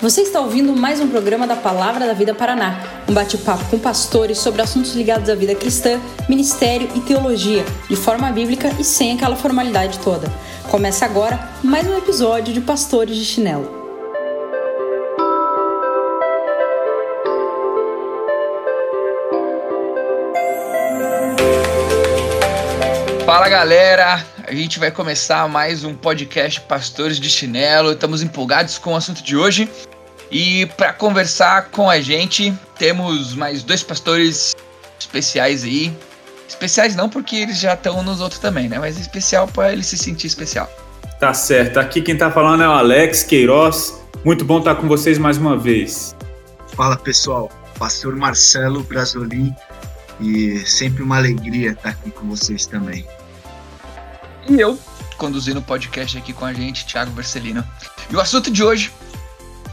Você está ouvindo mais um programa da Palavra da Vida Paraná, um bate-papo com pastores sobre assuntos ligados à vida cristã, ministério e teologia, de forma bíblica e sem aquela formalidade toda. Começa agora mais um episódio de Pastores de Chinelo. Fala galera, a gente vai começar mais um podcast Pastores de Chinelo. Estamos empolgados com o assunto de hoje. E para conversar com a gente, temos mais dois pastores especiais aí. Especiais não porque eles já estão nos outros também, né? Mas especial para ele se sentir especial. Tá certo. Aqui quem tá falando é o Alex Queiroz. Muito bom estar com vocês mais uma vez. Fala pessoal, Pastor Marcelo Brasolim e sempre uma alegria estar aqui com vocês também. E eu, conduzindo o podcast aqui com a gente, Thiago Vercelino. E o assunto de hoje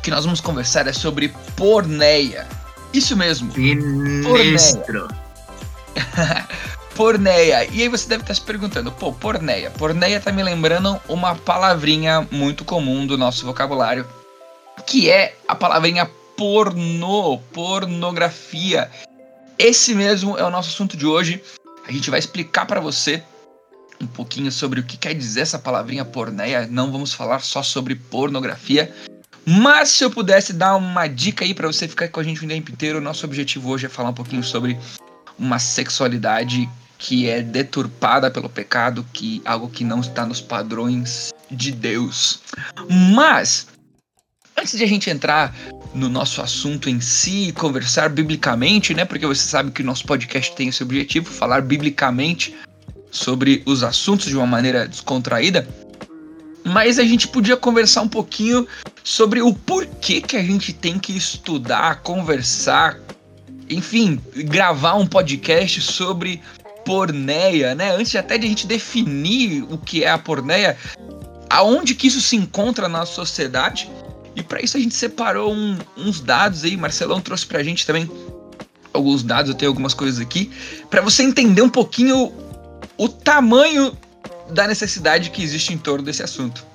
que nós vamos conversar é sobre porneia. Isso mesmo. Sinistro. Porneia. porneia. E aí você deve estar se perguntando, pô, porneia. Porneia tá me lembrando uma palavrinha muito comum do nosso vocabulário, que é a palavrinha pornô, pornografia. Esse mesmo é o nosso assunto de hoje. A gente vai explicar para você um pouquinho sobre o que quer dizer essa palavrinha porneia. Não vamos falar só sobre pornografia, mas se eu pudesse dar uma dica aí para você ficar com a gente o tempo inteiro, nosso objetivo hoje é falar um pouquinho sobre uma sexualidade que é deturpada pelo pecado, que algo que não está nos padrões de Deus. Mas antes de a gente entrar no nosso assunto em si, conversar biblicamente, né? Porque você sabe que o nosso podcast tem esse objetivo, falar biblicamente sobre os assuntos de uma maneira descontraída mas a gente podia conversar um pouquinho sobre o porquê que a gente tem que estudar, conversar, enfim, gravar um podcast sobre porneia, né? Antes até de a gente definir o que é a porneia, aonde que isso se encontra na sociedade. E para isso a gente separou um, uns dados aí, Marcelão trouxe pra gente também alguns dados, eu tenho algumas coisas aqui, para você entender um pouquinho o tamanho da necessidade que existe em torno desse assunto.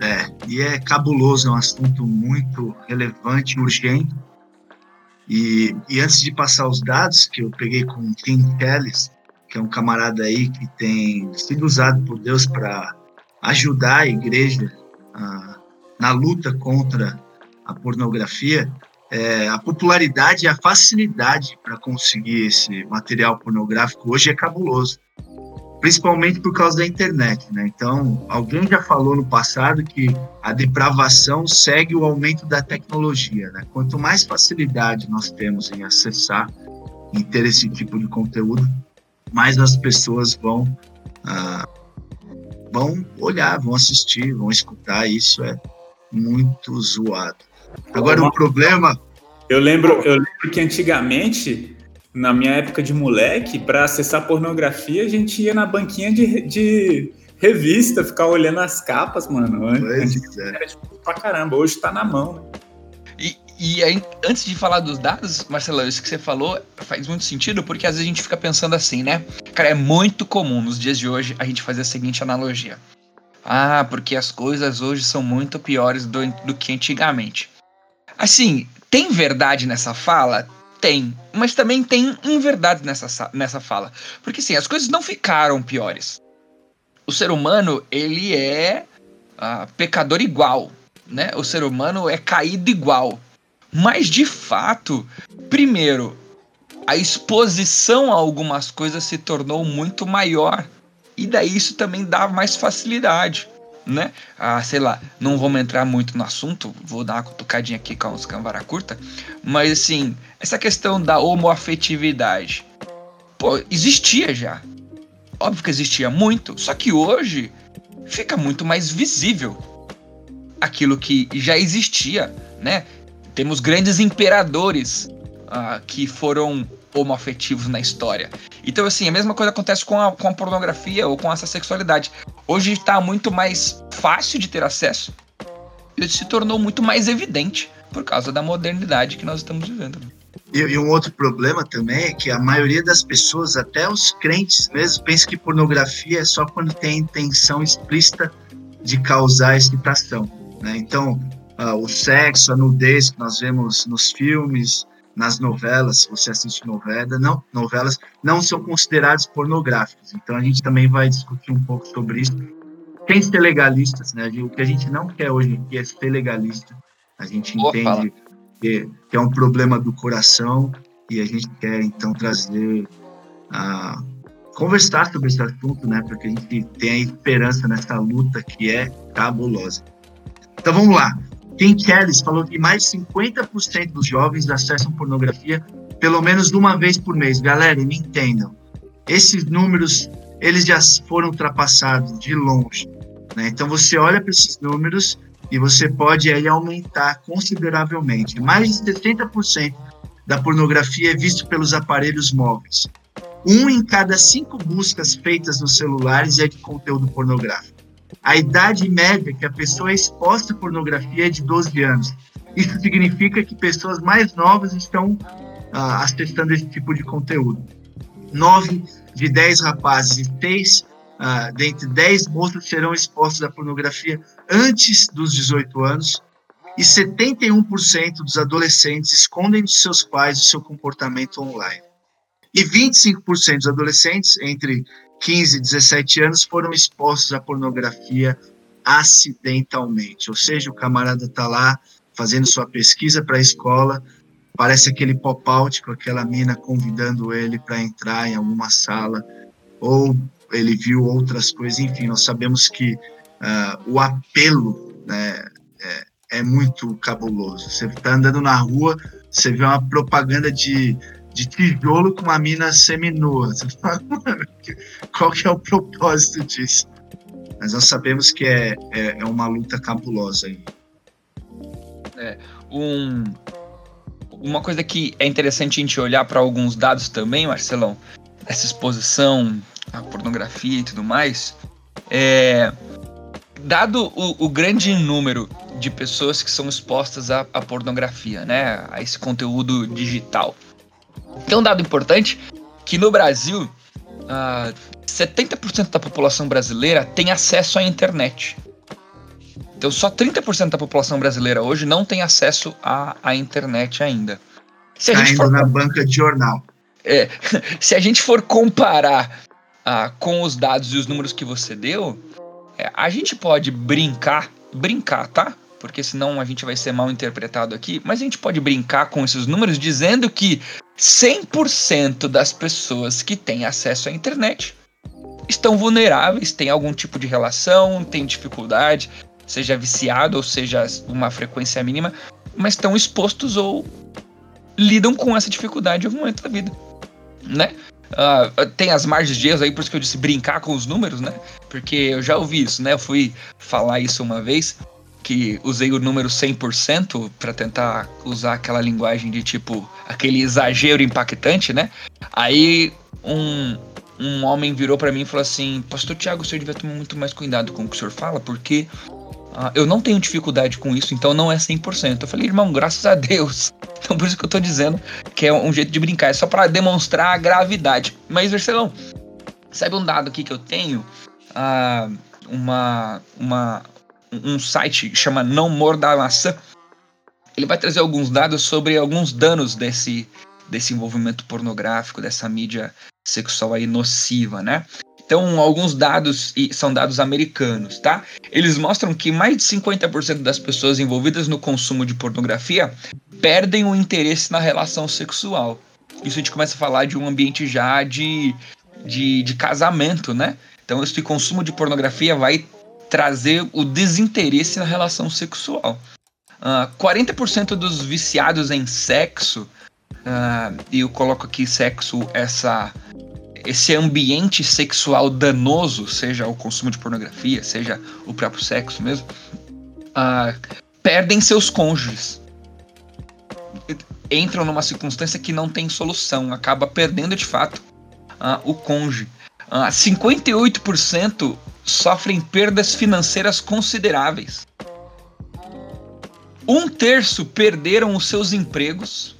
É, e é cabuloso, é um assunto muito relevante, urgente. E, e antes de passar os dados que eu peguei com o Tim Kellis, que é um camarada aí que tem sido usado por Deus para ajudar a igreja na luta contra a pornografia, é, a popularidade e a facilidade para conseguir esse material pornográfico hoje é cabuloso principalmente por causa da internet, né? Então, alguém já falou no passado que a depravação segue o aumento da tecnologia, né? Quanto mais facilidade nós temos em acessar, em ter esse tipo de conteúdo, mais as pessoas vão ah, vão olhar, vão assistir, vão escutar. Isso é muito zoado. Agora o problema. Eu lembro, eu lembro que antigamente na minha época de moleque, para acessar pornografia, a gente ia na banquinha de, de revista, ficar olhando as capas, mano. Pois é. Era tipo, pra caramba, hoje tá na mão, né? E, e aí, antes de falar dos dados, Marcelo, isso que você falou faz muito sentido, porque às vezes a gente fica pensando assim, né? Cara, é muito comum nos dias de hoje a gente fazer a seguinte analogia. Ah, porque as coisas hoje são muito piores do, do que antigamente. Assim, tem verdade nessa fala? Tem, mas também tem inverdades nessa, nessa fala. Porque sim, as coisas não ficaram piores. O ser humano, ele é uh, pecador igual, né? O ser humano é caído igual. Mas de fato, primeiro, a exposição a algumas coisas se tornou muito maior. E daí isso também dá mais facilidade né? Ah, sei lá, não vamos entrar muito no assunto, vou dar uma cutucadinha aqui com os câmara curta, mas assim, essa questão da homoafetividade, pô, existia já. Óbvio que existia muito, só que hoje fica muito mais visível aquilo que já existia, né? Temos grandes imperadores ah, que foram homoafetivos na história. Então, assim, a mesma coisa acontece com a, com a pornografia ou com essa sexualidade. Hoje está muito mais fácil de ter acesso e se tornou muito mais evidente por causa da modernidade que nós estamos vivendo. E, e, um outro problema também é que a maioria das pessoas, até os crentes mesmo, pensa que pornografia é só quando tem a intenção explícita de causar excitação. Né? Então, uh, o sexo, a nudez que nós vemos nos filmes, nas novelas, se você assiste novela, não, novelas não são considerados pornográficos. Então a gente também vai discutir um pouco sobre isso. Tem ser legalistas, né? O que a gente não quer hoje aqui é ser legalista. A gente Boa entende que, que, é um problema do coração e a gente quer então trazer a conversar sobre esse assunto, né? Para que a gente tenha esperança nessa luta que é cabulosa. Então vamos lá. Tim Kelly falou que mais de 50% dos jovens acessam pornografia pelo menos uma vez por mês. Galera, me entendam. Esses números, eles já foram ultrapassados de longe. Né? Então você olha para esses números e você pode aí aumentar consideravelmente. Mais de 60% da pornografia é visto pelos aparelhos móveis. Um em cada cinco buscas feitas nos celulares é de conteúdo pornográfico. A idade média que a pessoa é exposta à pornografia é de 12 anos. Isso significa que pessoas mais novas estão ah, acessando esse tipo de conteúdo. Nove de dez rapazes e seis ah, dentre dez moças serão expostos à pornografia antes dos 18 anos e 71% dos adolescentes escondem de seus pais o seu comportamento online. E 25% dos adolescentes entre 15 e 17 anos foram expostos à pornografia acidentalmente. Ou seja, o camarada está lá fazendo sua pesquisa para a escola, parece aquele pop-out com aquela mina convidando ele para entrar em alguma sala, ou ele viu outras coisas, enfim, nós sabemos que uh, o apelo né, é, é muito cabuloso. Você está andando na rua, você vê uma propaganda de de tijolo com uma mina seminua. Você fala, mano, qual que é o propósito disso? Mas nós sabemos que é, é, é uma luta cabulosa aí. É, um, uma coisa que é interessante a gente olhar para alguns dados também, Marcelão, essa exposição à pornografia e tudo mais, é, dado o, o grande número de pessoas que são expostas à, à pornografia, né, a esse conteúdo digital, tem um dado importante que no Brasil, uh, ah, 70% da população brasileira tem acesso à internet. Então só 30% da população brasileira hoje não tem acesso à, à internet ainda. Se a gente for na banca de jornal. É, se a gente for comparar uh, com os dados e os números que você deu, é, a gente pode brincar, brincar, tá? Porque senão a gente vai ser mal interpretado aqui, mas a gente pode brincar com esses números dizendo que 100% das pessoas que têm acesso à internet estão vulneráveis, têm algum tipo de relação, têm dificuldade, seja viciado ou seja uma frequência mínima, mas estão expostos ou lidam com essa dificuldade em algum momento da vida, né? Uh, tem as margens de erro aí, por isso que eu disse brincar com os números, né? Porque eu já ouvi isso, né? Eu fui falar isso uma vez que usei o número 100% para tentar usar aquela linguagem de tipo aquele exagero impactante, né? Aí um, um homem virou para mim e falou assim: Pastor Tiago, o senhor devia tomar muito mais cuidado com o que o senhor fala, porque uh, eu não tenho dificuldade com isso, então não é 100%. Eu falei, irmão, graças a Deus. Então por isso que eu tô dizendo que é um jeito de brincar, é só para demonstrar a gravidade. Mas, Marcelão, sabe um dado aqui que eu tenho? Uh, uma, uma, um site que chama Não Morda a Maçã. Ele vai trazer alguns dados sobre alguns danos desse, desse envolvimento pornográfico, dessa mídia sexual aí nociva, né? Então, alguns dados, e são dados americanos, tá? Eles mostram que mais de 50% das pessoas envolvidas no consumo de pornografia perdem o interesse na relação sexual. Isso a gente começa a falar de um ambiente já de, de, de casamento, né? Então, esse consumo de pornografia vai trazer o desinteresse na relação sexual. Uh, ah, 40% dos viciados em sexo, uh, e eu coloco aqui sexo, essa, esse ambiente sexual danoso, seja o consumo de pornografia, seja o próprio sexo mesmo, uh, perdem seus cônjuges. Entram numa circunstância que não tem solução, acaba perdendo de fato o cônjuge. 58% sofrem perdas financeiras consideráveis. Um terço perderam os seus empregos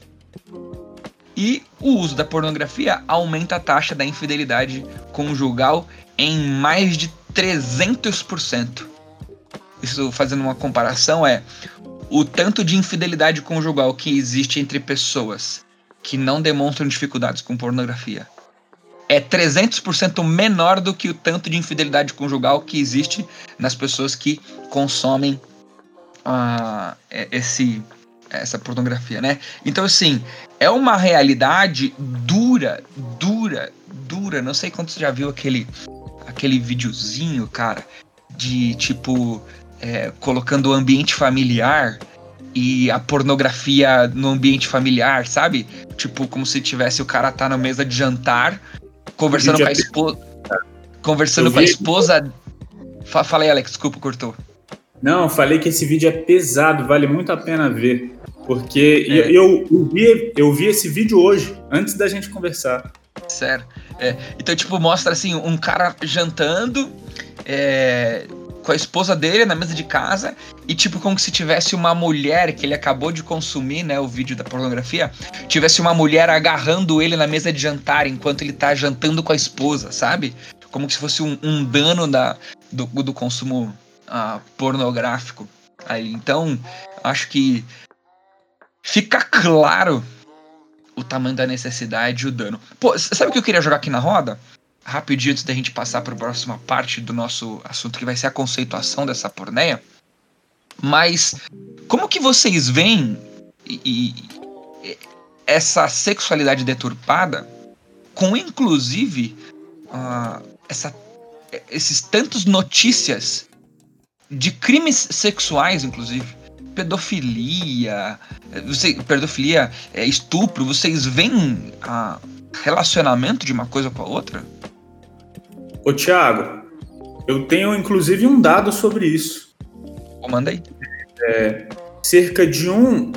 e o uso da pornografia aumenta a taxa da infidelidade conjugal em mais de 300%. Isso fazendo uma comparação é o tanto de infidelidade conjugal que existe entre pessoas que não demonstram dificuldades com pornografia é 300% menor do que o tanto de infidelidade conjugal que existe nas pessoas que consomem uh, esse essa pornografia, né? Então assim, é uma realidade dura, dura, dura. Não sei quanto você já viu aquele aquele videozinho, cara, de tipo é, colocando o ambiente familiar e a pornografia no ambiente familiar, sabe? Tipo, como se tivesse o cara tá na mesa de jantar conversando com a esposa. Conversando com a esposa. Fala aí, Alex, desculpa, cortou. Não, falei que esse vídeo é pesado, vale muito a pena ver. Porque é. eu, eu, vi, eu vi esse vídeo hoje, antes da gente conversar. Sério. É, então, tipo, mostra assim, um cara jantando. É, com a esposa dele na mesa de casa e tipo como se tivesse uma mulher que ele acabou de consumir, né, o vídeo da pornografia, tivesse uma mulher agarrando ele na mesa de jantar enquanto ele tá jantando com a esposa, sabe? Como se fosse um, um dano da, do, do consumo uh, pornográfico aí. Então, acho que fica claro o tamanho da necessidade e o dano. Pô, sabe o que eu queria jogar aqui na roda? Rapidinho antes da gente passar para a próxima parte do nosso assunto, que vai ser a conceituação dessa porneia. Mas como que vocês veem e, e, essa sexualidade deturpada com inclusive uh, essa, esses tantos notícias de crimes sexuais, inclusive pedofilia, você, pedofilia, é, estupro, vocês veem uh, relacionamento de uma coisa com a outra? Ô, Thiago, eu tenho inclusive um dado sobre isso. Manda aí. É, cerca de um.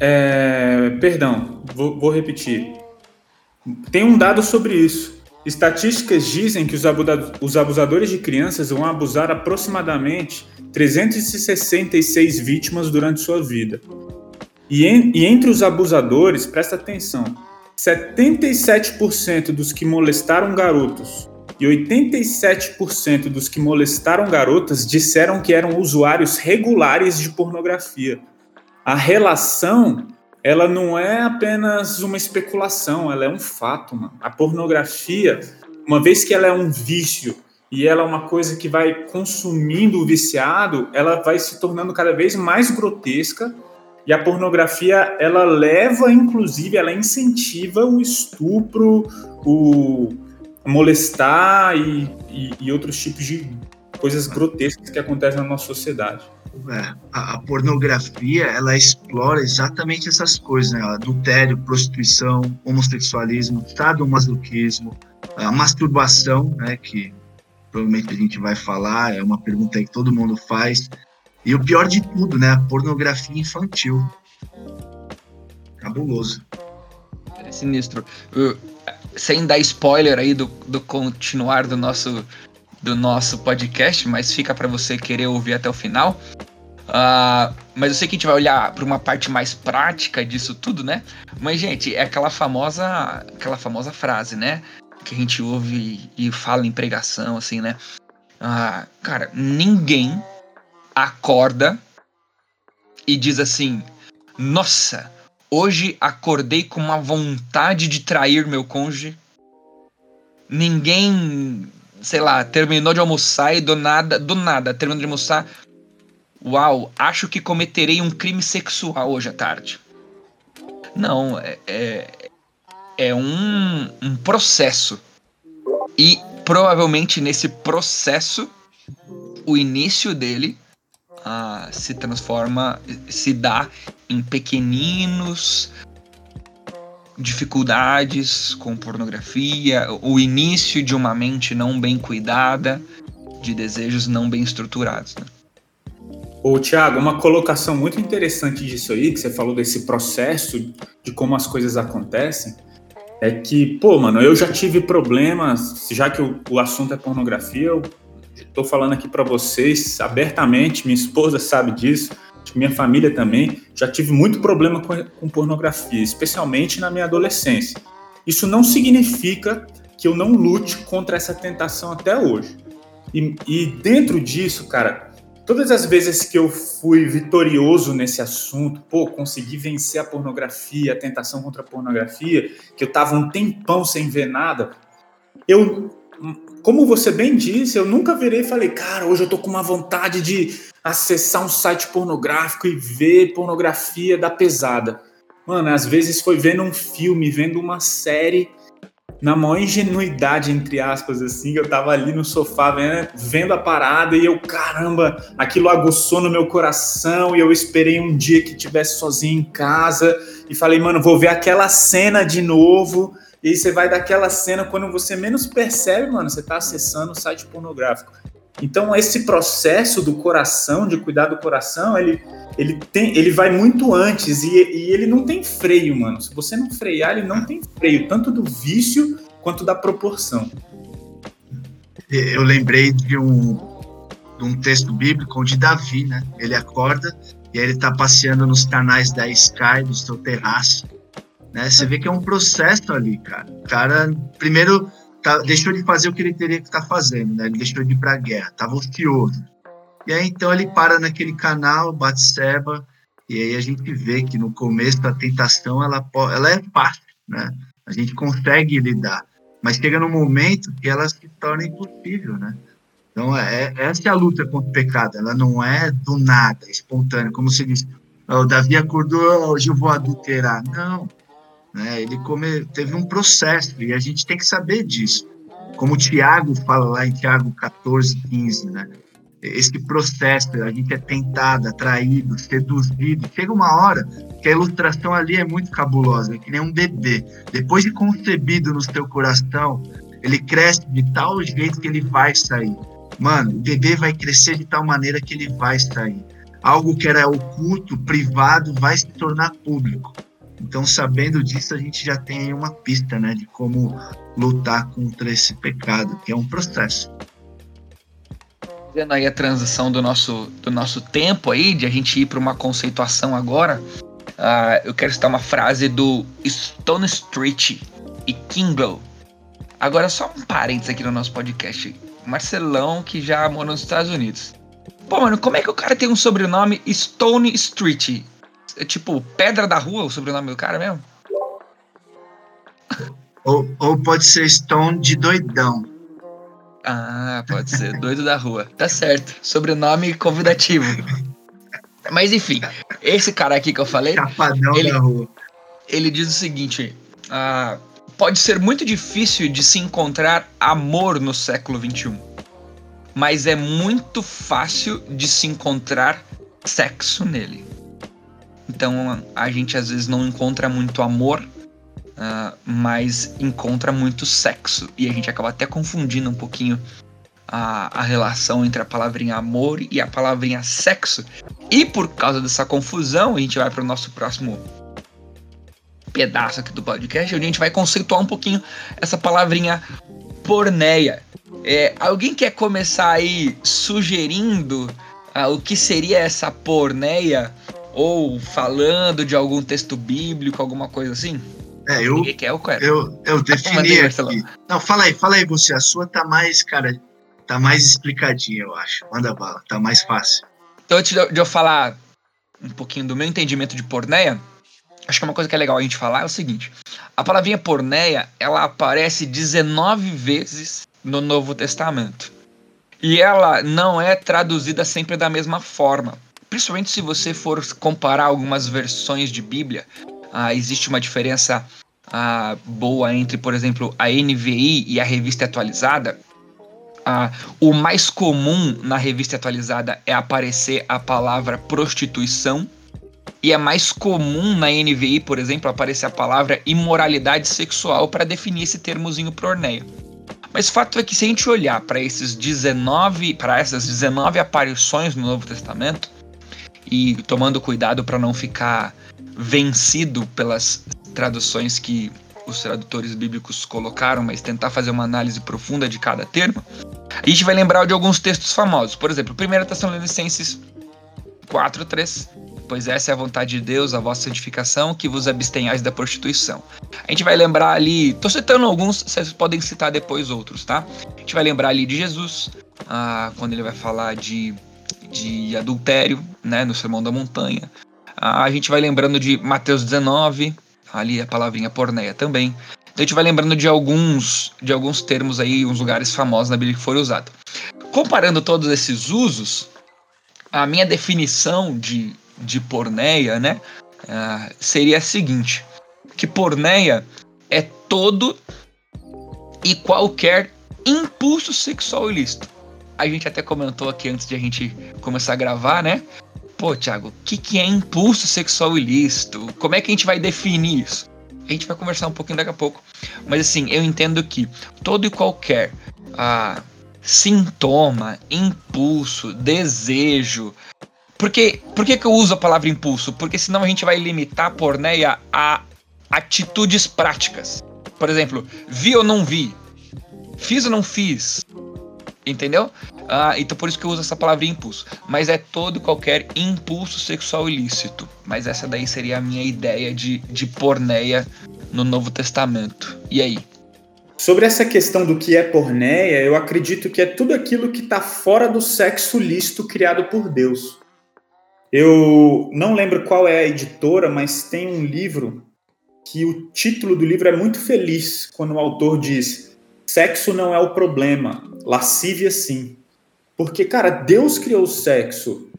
É, perdão, vou, vou repetir. Tem um dado sobre isso. Estatísticas dizem que os abusadores de crianças vão abusar aproximadamente 366 vítimas durante sua vida. E, em, e entre os abusadores, presta atenção, 77% dos que molestaram garotos e 87% dos que molestaram garotas disseram que eram usuários regulares de pornografia. A relação, ela não é apenas uma especulação, ela é um fato, mano. A pornografia, uma vez que ela é um vício e ela é uma coisa que vai consumindo o viciado, ela vai se tornando cada vez mais grotesca e a pornografia ela leva, inclusive, ela incentiva o estupro, o molestar e, e, e, outros tipos de coisas grotescas que acontecem na nossa sociedade. É, a, a, pornografia ela explora exatamente essas coisas, né? adultério, prostituição, homossexualismo, sadomasoquismo, a masturbação, né? que provavelmente a gente vai falar, é uma pergunta que todo mundo faz, e o pior de tudo, né? a pornografia infantil. Cabuloso. É sinistro. Uh, sem dar spoiler aí do, do continuar do nosso, do nosso podcast, mas fica para você querer ouvir até o final. Uh, mas eu sei que a gente vai olhar para uma parte mais prática disso tudo, né? Mas, gente, é aquela famosa, aquela famosa frase, né? Que a gente ouve e fala em pregação, assim, né? Uh, cara, ninguém acorda e diz assim: Nossa, Hoje acordei com uma vontade de trair meu cônjuge. Ninguém, sei lá, terminou de almoçar e do nada, do nada, terminou de almoçar. Uau, acho que cometerei um crime sexual hoje à tarde. Não, é, é, é um, um processo. E provavelmente nesse processo, o início dele ah, se transforma, se dá em pequeninos dificuldades com pornografia, o início de uma mente não bem cuidada, de desejos não bem estruturados. Né? Ô, Tiago, uma colocação muito interessante disso aí, que você falou desse processo de como as coisas acontecem, é que, pô, mano, eu já tive problemas, já que o, o assunto é pornografia, eu Estou falando aqui para vocês abertamente, minha esposa sabe disso, minha família também. Já tive muito problema com, com pornografia, especialmente na minha adolescência. Isso não significa que eu não lute contra essa tentação até hoje. E, e dentro disso, cara, todas as vezes que eu fui vitorioso nesse assunto, pô, consegui vencer a pornografia, a tentação contra a pornografia, que eu tava um tempão sem ver nada, eu, como você bem disse, eu nunca virei e falei, cara, hoje eu tô com uma vontade de acessar um site pornográfico e ver pornografia da pesada. Mano, às vezes foi vendo um filme, vendo uma série na maior ingenuidade, entre aspas, assim, eu tava ali no sofá vendo, vendo a parada e eu, caramba, aquilo aguçou no meu coração e eu esperei um dia que tivesse sozinho em casa e falei, mano, vou ver aquela cena de novo. E aí você vai daquela cena, quando você menos percebe, mano, você tá acessando o site pornográfico. Então, esse processo do coração, de cuidar do coração, ele, ele, tem, ele vai muito antes e, e ele não tem freio, mano. Se você não frear, ele não tem freio, tanto do vício quanto da proporção. Eu lembrei de um, de um texto bíblico onde Davi, né? Ele acorda e aí ele tá passeando nos canais da Sky, do seu terraço. Né? Você vê que é um processo ali, cara. O cara, primeiro, tá, deixou de fazer o que ele teria que estar tá fazendo, né? Ele deixou de ir para a guerra, estava ocioso. E aí então ele para naquele canal, bate seba, e aí a gente vê que no começo a tentação ela, ela é fácil, né? A gente consegue lidar, mas chega num momento que ela se torna impossível, né? Então é, essa é a luta contra o pecado, ela não é do nada, espontânea, como se diz, o Davi acordou, hoje eu vou adulterar. Não, né? Ele come, teve um processo e a gente tem que saber disso. Como o Tiago fala lá em Tiago 14, 15, né? Esse processo, a gente é tentado, atraído, seduzido. Chega uma hora que a ilustração ali é muito cabulosa, é que nem um bebê. Depois de concebido no seu coração, ele cresce de tal jeito que ele vai sair. Mano, o bebê vai crescer de tal maneira que ele vai sair. Algo que era oculto, privado, vai se tornar público. Então, sabendo disso, a gente já tem uma pista, né, de como lutar contra esse pecado, que é um processo. Vendo aí a transição do nosso, do nosso tempo aí, de a gente ir para uma conceituação agora, uh, eu quero citar uma frase do Stone Street e Kingle. Agora, só um parênteses aqui no nosso podcast. Marcelão, que já morou nos Estados Unidos. Pô, mano, como é que o cara tem um sobrenome Stone Street? É tipo Pedra da Rua, o sobrenome do cara mesmo? Ou, ou pode ser Stone de doidão. Ah, pode ser. Doido da rua. Tá certo. Sobrenome convidativo. Mas enfim, esse cara aqui que eu falei. Chapadão ele, da rua. Ele diz o seguinte: ah, pode ser muito difícil de se encontrar amor no século XXI. Mas é muito fácil de se encontrar sexo nele. Então a gente às vezes não encontra muito amor, uh, mas encontra muito sexo. E a gente acaba até confundindo um pouquinho a, a relação entre a palavrinha amor e a palavrinha sexo. E por causa dessa confusão, a gente vai para o nosso próximo pedaço aqui do podcast, onde a gente vai conceituar um pouquinho essa palavrinha porneia. É, alguém quer começar aí sugerindo uh, o que seria essa porneia? Ou falando de algum texto bíblico, alguma coisa assim? É, eu, quer, eu, eu, eu defini aqui. Não, fala aí, fala aí você. A sua tá mais, cara, tá mais explicadinha, eu acho. Manda bala, tá mais fácil. Então, antes de eu falar um pouquinho do meu entendimento de porneia, acho que uma coisa que é legal a gente falar é o seguinte: a palavrinha porneia, ela aparece 19 vezes no Novo Testamento. E ela não é traduzida sempre da mesma forma principalmente se você for comparar algumas versões de Bíblia, ah, existe uma diferença ah, boa entre, por exemplo, a NVI e a revista atualizada. Ah, o mais comum na revista atualizada é aparecer a palavra prostituição. E é mais comum na NVI, por exemplo, aparecer a palavra imoralidade sexual para definir esse termozinho porneia. Mas o fato é que se a gente olhar para esses 19, para essas 19 aparições no Novo Testamento, e tomando cuidado para não ficar vencido pelas traduções que os tradutores bíblicos colocaram, mas tentar fazer uma análise profunda de cada termo, a gente vai lembrar de alguns textos famosos. Por exemplo, 1 Tessalonicenses 4:3, pois essa é a vontade de Deus, a vossa santificação, que vos abstenhais da prostituição. A gente vai lembrar ali, tô citando alguns, vocês podem citar depois outros, tá? A gente vai lembrar ali de Jesus, ah, quando ele vai falar de de adultério, né, no Sermão da Montanha. Ah, a gente vai lembrando de Mateus 19, ali a palavrinha porneia também. Então a gente vai lembrando de alguns, de alguns termos aí, uns lugares famosos na Bíblia que foram usados. Comparando todos esses usos, a minha definição de, de porneia, né, uh, seria a seguinte: que porneia é todo e qualquer impulso sexual ilícito. A gente até comentou aqui antes de a gente começar a gravar, né? Pô, Thiago, o que, que é impulso sexual ilícito? Como é que a gente vai definir isso? A gente vai conversar um pouquinho daqui a pouco. Mas assim, eu entendo que todo e qualquer ah, sintoma, impulso, desejo. Porque, por que, que eu uso a palavra impulso? Porque senão a gente vai limitar a porneia a atitudes práticas. Por exemplo, vi ou não vi? Fiz ou não fiz? Entendeu? Ah, então por isso que eu uso essa palavra impulso. Mas é todo qualquer impulso sexual ilícito. Mas essa daí seria a minha ideia de, de porneia no Novo Testamento. E aí? Sobre essa questão do que é porneia, eu acredito que é tudo aquilo que está fora do sexo lícito criado por Deus. Eu não lembro qual é a editora, mas tem um livro que o título do livro é muito feliz quando o autor diz: Sexo não é o problema, lascívia sim. Porque, cara, Deus criou o sexo.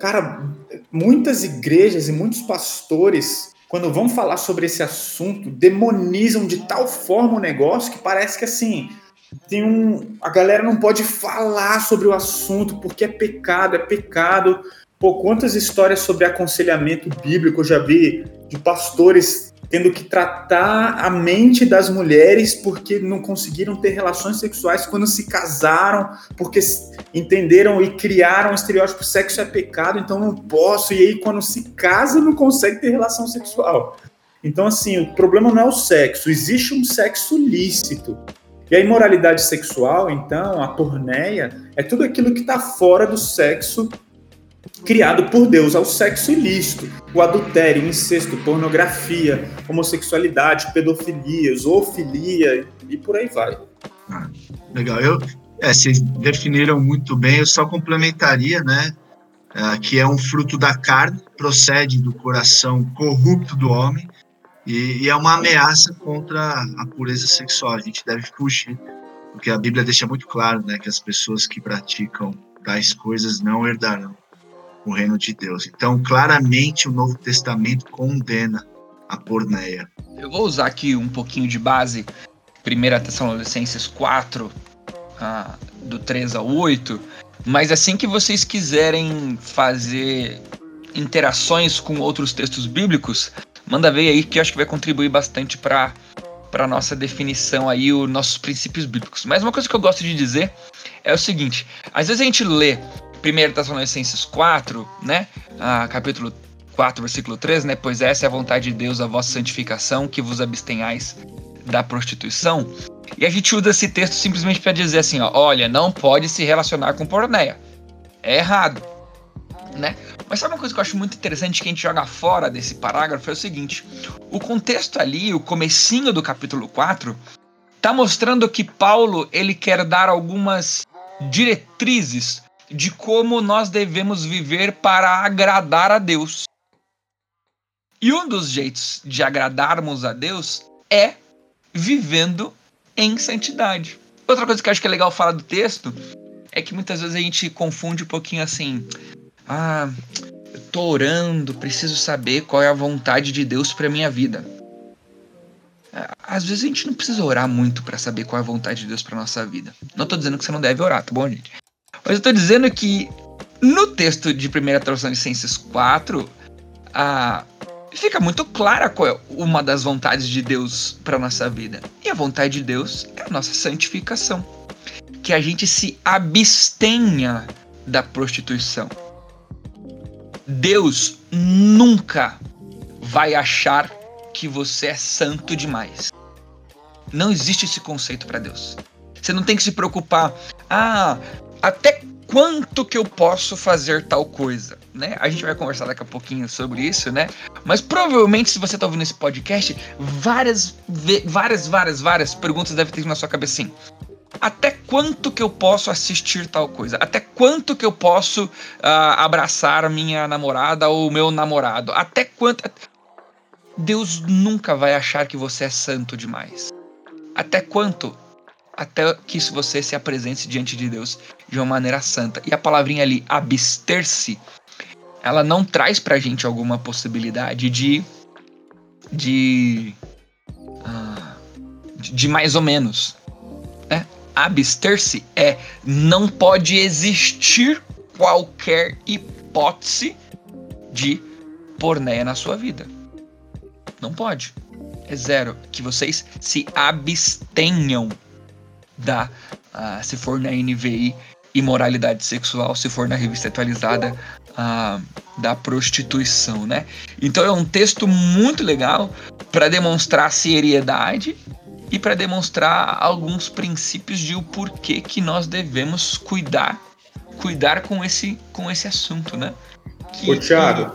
Cara, muitas igrejas e muitos pastores, quando vão falar sobre esse assunto, demonizam de tal forma o negócio que parece que assim. Tem um. A galera não pode falar sobre o assunto porque é pecado, é pecado. Pô, quantas histórias sobre aconselhamento bíblico eu já vi de pastores tendo que tratar a mente das mulheres porque não conseguiram ter relações sexuais quando se casaram, porque entenderam e criaram o estereótipo sexo é pecado, então não posso, e aí quando se casa não consegue ter relação sexual. Então, assim, o problema não é o sexo, existe um sexo lícito. E a imoralidade sexual, então, a porneia, é tudo aquilo que está fora do sexo criado por Deus ao sexo ilícito, o adultério, incesto, pornografia, homossexualidade, pedofilia, zoofilia e por aí vai. Ah, legal. Eu, é, vocês definiram muito bem, eu só complementaria, né, é, que é um fruto da carne, procede do coração corrupto do homem e, e é uma ameaça contra a pureza sexual. A gente deve fugir, porque a Bíblia deixa muito claro, né, que as pessoas que praticam tais coisas não herdarão o reino de Deus. Então, claramente, o Novo Testamento condena a porneia. Eu vou usar aqui um pouquinho de base, 1 Tessalonicenses 4, ah, do 3 ao 8, mas assim que vocês quiserem fazer interações com outros textos bíblicos, manda ver aí que eu acho que vai contribuir bastante para para nossa definição aí, os nossos princípios bíblicos. Mas uma coisa que eu gosto de dizer é o seguinte: às vezes a gente lê 1 Tessalonicenses 4, né? Ah, capítulo 4, versículo 3, né? Pois essa é a vontade de Deus, a vossa santificação, que vos abstenhais da prostituição. E a gente usa esse texto simplesmente para dizer assim, ó, olha, não pode se relacionar com porneia. É errado, né? Mas sabe uma coisa que eu acho muito interessante que a gente joga fora desse parágrafo é o seguinte: o contexto ali, o comecinho do capítulo 4, tá mostrando que Paulo ele quer dar algumas diretrizes de como nós devemos viver para agradar a Deus. E um dos jeitos de agradarmos a Deus é vivendo em santidade. Outra coisa que eu acho que é legal falar do texto é que muitas vezes a gente confunde um pouquinho assim. Ah, eu tô orando, preciso saber qual é a vontade de Deus para minha vida. Às vezes a gente não precisa orar muito para saber qual é a vontade de Deus para nossa vida. Não tô dizendo que você não deve orar, tá bom, gente? Mas eu tô dizendo que no texto de 1 Tessalonicenses 4, a, fica muito clara qual é uma das vontades de Deus para nossa vida. E a vontade de Deus é a nossa santificação. Que a gente se abstenha da prostituição. Deus nunca vai achar que você é santo demais. Não existe esse conceito para Deus. Você não tem que se preocupar. Ah, até quanto que eu posso fazer tal coisa, né? A gente vai conversar daqui a pouquinho sobre isso, né? Mas provavelmente se você está ouvindo esse podcast, várias, várias, várias, várias perguntas devem ter na sua cabeça assim. até quanto que eu posso assistir tal coisa? Até quanto que eu posso uh, abraçar minha namorada ou meu namorado? Até quanto. Deus nunca vai achar que você é santo demais. Até quanto? Até que você se apresente diante de Deus de uma maneira santa. E a palavrinha ali, abster-se, ela não traz pra gente alguma possibilidade de. de. Uh, de mais ou menos. Né? Abster-se é não pode existir qualquer hipótese de pornéia na sua vida. Não pode. É zero. Que vocês se abstenham da. Uh, se for na NVI, imoralidade sexual, se for na revista atualizada, da prostituição, né? Então é um texto muito legal para demonstrar seriedade e para demonstrar alguns princípios de o porquê que nós devemos cuidar, cuidar com esse, com esse assunto, né? Que, Ô, Thiago,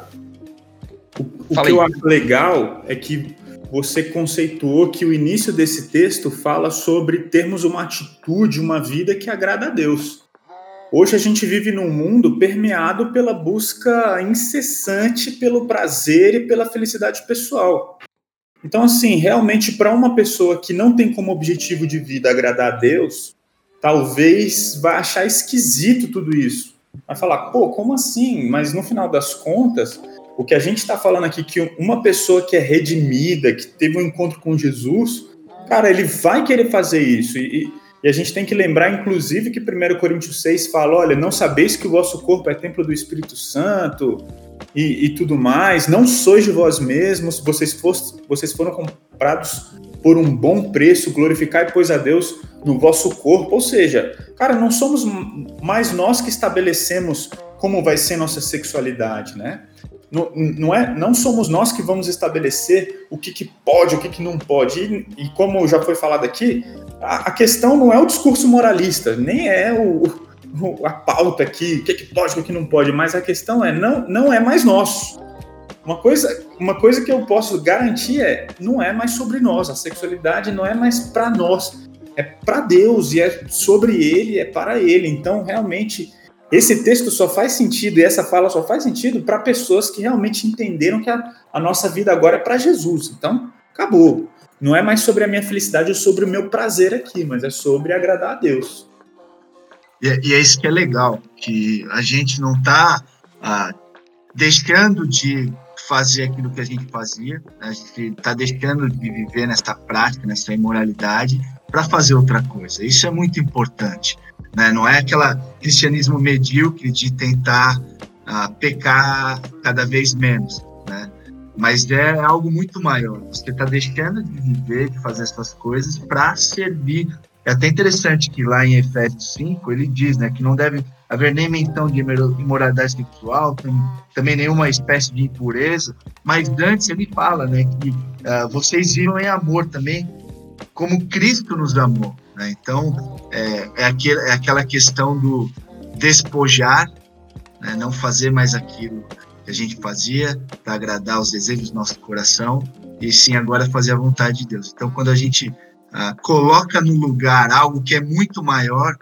o, o que eu acho legal é que você conceituou que o início desse texto fala sobre termos uma atitude, uma vida que agrada a Deus. Hoje a gente vive num mundo permeado pela busca incessante pelo prazer e pela felicidade pessoal. Então, assim, realmente, para uma pessoa que não tem como objetivo de vida agradar a Deus, talvez vá achar esquisito tudo isso. Vai falar, pô, como assim? Mas no final das contas, o que a gente está falando aqui que uma pessoa que é redimida, que teve um encontro com Jesus, cara, ele vai querer fazer isso. E, e a gente tem que lembrar, inclusive, que 1 Coríntios 6 fala: olha, não sabeis que o vosso corpo é templo do Espírito Santo e, e tudo mais, não sois de vós mesmos, vocês, vocês foram comprados por um bom preço, glorificai, pois, a Deus no vosso corpo. Ou seja, cara, não somos mais nós que estabelecemos como vai ser nossa sexualidade, né? Não, não, é, não somos nós que vamos estabelecer o que, que pode, o que, que não pode. E, e como já foi falado aqui, a, a, questão não é o discurso moralista, nem é o, o, a pauta aqui, o que, que pode, o que não pode, mas a questão é não, não é mais nosso. Uma coisa, uma coisa que eu posso garantir é não é mais sobre nós, a sexualidade não é mais para nós, é para Deus e é sobre Ele, é para Ele. Então, realmente, esse texto só faz sentido e essa fala só faz sentido para pessoas que realmente entenderam que a, a nossa vida agora é para Jesus. Então, acabou. Não é mais sobre a minha felicidade ou sobre o meu prazer aqui, mas é sobre agradar a Deus. E, é, e é isso que é legal, que a gente não está ah, deixando de fazer aquilo que a gente fazia, né? a gente está deixando de viver nessa prática, nessa imoralidade, para fazer outra coisa. Isso é muito importante. Né? Não é aquela cristianismo medíocre de tentar uh, pecar cada vez menos, né? Mas é algo muito maior. Você está deixando de viver, de fazer essas coisas para servir. É até interessante que lá em Efésios 5 ele diz né, que não deve haver nem menção de imoralidade sexual, também nenhuma espécie de impureza, mas antes ele fala né, que uh, vocês vivam em amor também, como Cristo nos amou. Né? Então, é, é, aquele, é aquela questão do despojar, né? não fazer mais aquilo que a gente fazia para agradar os desejos do nosso coração, e sim agora fazer a vontade de Deus. Então, quando a gente ah, coloca no lugar algo que é muito maior,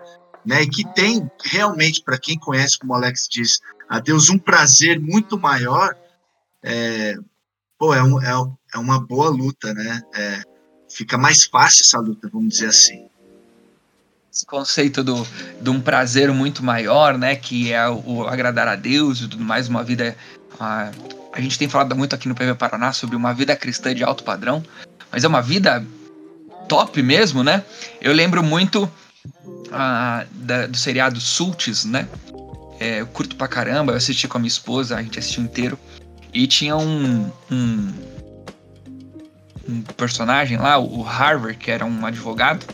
né, e que tem realmente, para quem conhece, como o Alex diz, a Deus um prazer muito maior, é, pô, é, um, é, é uma boa luta, né? É, fica mais fácil essa luta, vamos dizer assim esse conceito do, de um prazer muito maior, né? Que é o, o agradar a Deus e tudo mais, uma vida. A, gente tem falado muito aqui no PV Paraná sobre uma vida cristã de alto padrão, mas é uma vida top mesmo, né? Eu lembro muito da, do seriado Sults, né? É, eu curto pra caramba, eu assisti com a minha esposa, a gente assistiu inteiro. E tinha um, um, um personagem lá, o Harvard, que era um advogado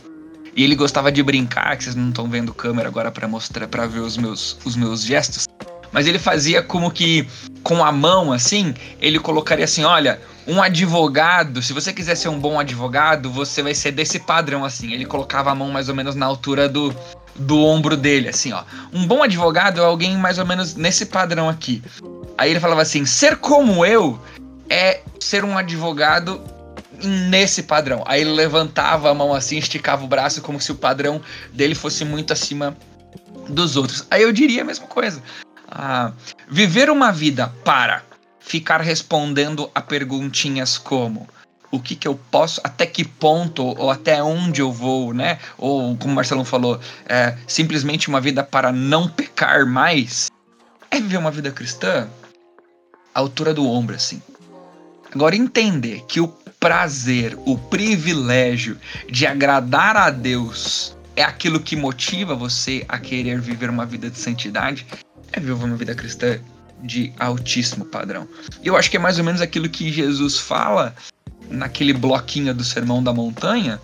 e ele gostava de brincar, que vocês não estão vendo câmera agora para mostrar, para ver os meus, os meus gestos. Mas ele fazia como que com a mão assim, ele colocaria assim, olha, um advogado, se você quiser ser um bom advogado, você vai ser desse padrão assim. Ele colocava a mão mais ou menos na altura do do ombro dele, assim, ó. Um bom advogado é alguém mais ou menos nesse padrão aqui. Aí ele falava assim: ser como eu é ser um advogado nesse padrão. Aí ele levantava a mão assim, esticava o braço como se o padrão dele fosse muito acima dos outros. Aí eu diria a mesma coisa. Ah, viver uma vida para ficar respondendo a perguntinhas como o que, que eu posso, até que ponto ou até onde eu vou, né? Ou como o Marcelão falou, é, simplesmente uma vida para não pecar mais, é viver uma vida cristã à altura do ombro, assim. Agora entender que o prazer, o privilégio de agradar a Deus é aquilo que motiva você a querer viver uma vida de santidade, é viver uma vida cristã de altíssimo padrão. Eu acho que é mais ou menos aquilo que Jesus fala naquele bloquinho do Sermão da Montanha,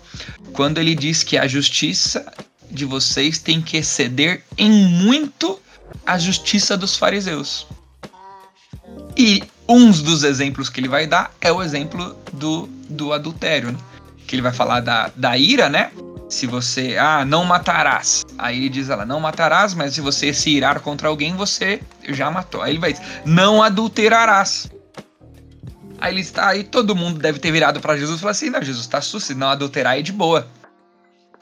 quando ele diz que a justiça de vocês tem que exceder em muito a justiça dos fariseus. E um dos exemplos que ele vai dar é o exemplo do, do adultério, né? Que ele vai falar da, da ira, né? Se você, ah, não matarás. Aí ele diz ela, não matarás, mas se você se irar contra alguém, você já matou. Aí ele vai dizer, não adulterarás. Aí ele está aí, todo mundo deve ter virado para Jesus e falar assim: não, Jesus, tá susto, não adulterar é de boa.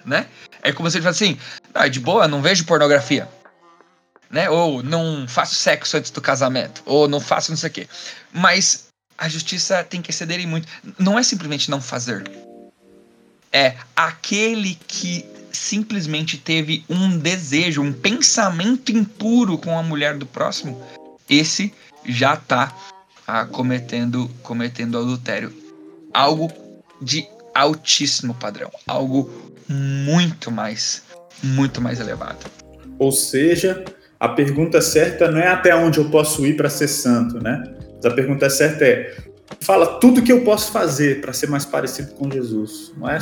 Né? É como se ele falasse assim: não, é de boa, não vejo pornografia né? Ou não faço sexo antes do casamento, ou não faço não sei o quê. Mas a justiça tem que exceder em muito. Não é simplesmente não fazer. É aquele que simplesmente teve um desejo, um pensamento impuro com a mulher do próximo, esse já está ah, cometendo, cometendo adultério. Algo de altíssimo padrão, algo muito mais, muito mais elevado. Ou seja, a pergunta certa não é até onde eu posso ir para ser santo, né? Mas a pergunta certa é: fala tudo que eu posso fazer para ser mais parecido com Jesus, não é?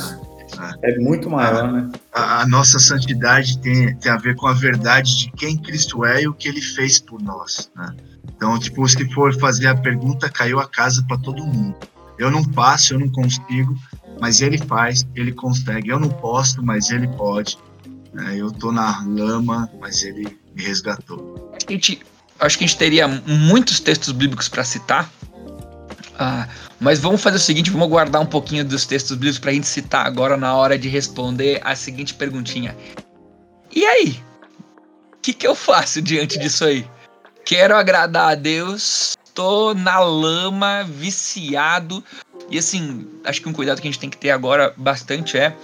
É muito maior, né? A, a, nossa santidade tem, tem a ver com a verdade de quem Cristo é e o que ele fez por nós, né? Então, tipo, se for fazer a pergunta, caiu a casa para todo mundo. Eu não faço, eu não consigo, mas ele faz, ele consegue. Eu não posso, mas ele pode. É, eu tô na lama, mas ele me resgatou. A gente, acho que a gente teria muitos textos bíblicos para citar, ah, mas vamos fazer o seguinte: vamos guardar um pouquinho dos textos bíblicos para a gente citar agora na hora de responder a seguinte perguntinha. E aí? O que, que eu faço diante disso aí? Quero agradar a Deus, tô na lama, viciado. E assim, acho que um cuidado que a gente tem que ter agora bastante é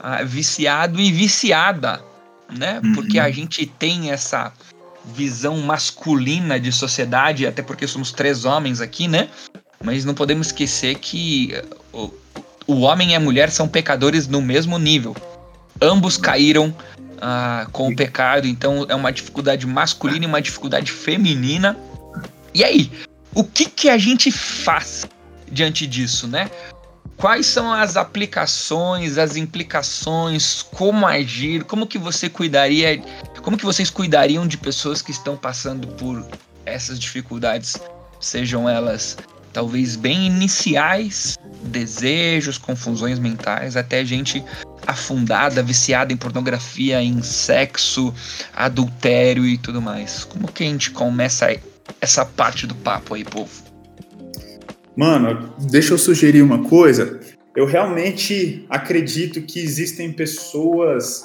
ah, viciado e viciada né? Uhum. Porque a gente tem essa visão masculina de sociedade, até porque somos três homens aqui, né? Mas não podemos esquecer que o, o homem e a mulher são pecadores no mesmo nível. Ambos caíram ah, com o pecado, então é uma dificuldade masculina e uma dificuldade feminina. E aí, o que, que a gente faz diante disso, né? Quais são as aplicações, as implicações, como agir, como que você cuidaria, como que vocês cuidariam de pessoas que estão passando por essas dificuldades, sejam elas talvez bem iniciais, desejos, confusões mentais, até gente afundada, viciada em pornografia, em sexo, adultério e tudo mais. Como que a gente começa essa parte do papo aí, povo? Mano, deixa eu sugerir uma coisa. Eu realmente acredito que existem pessoas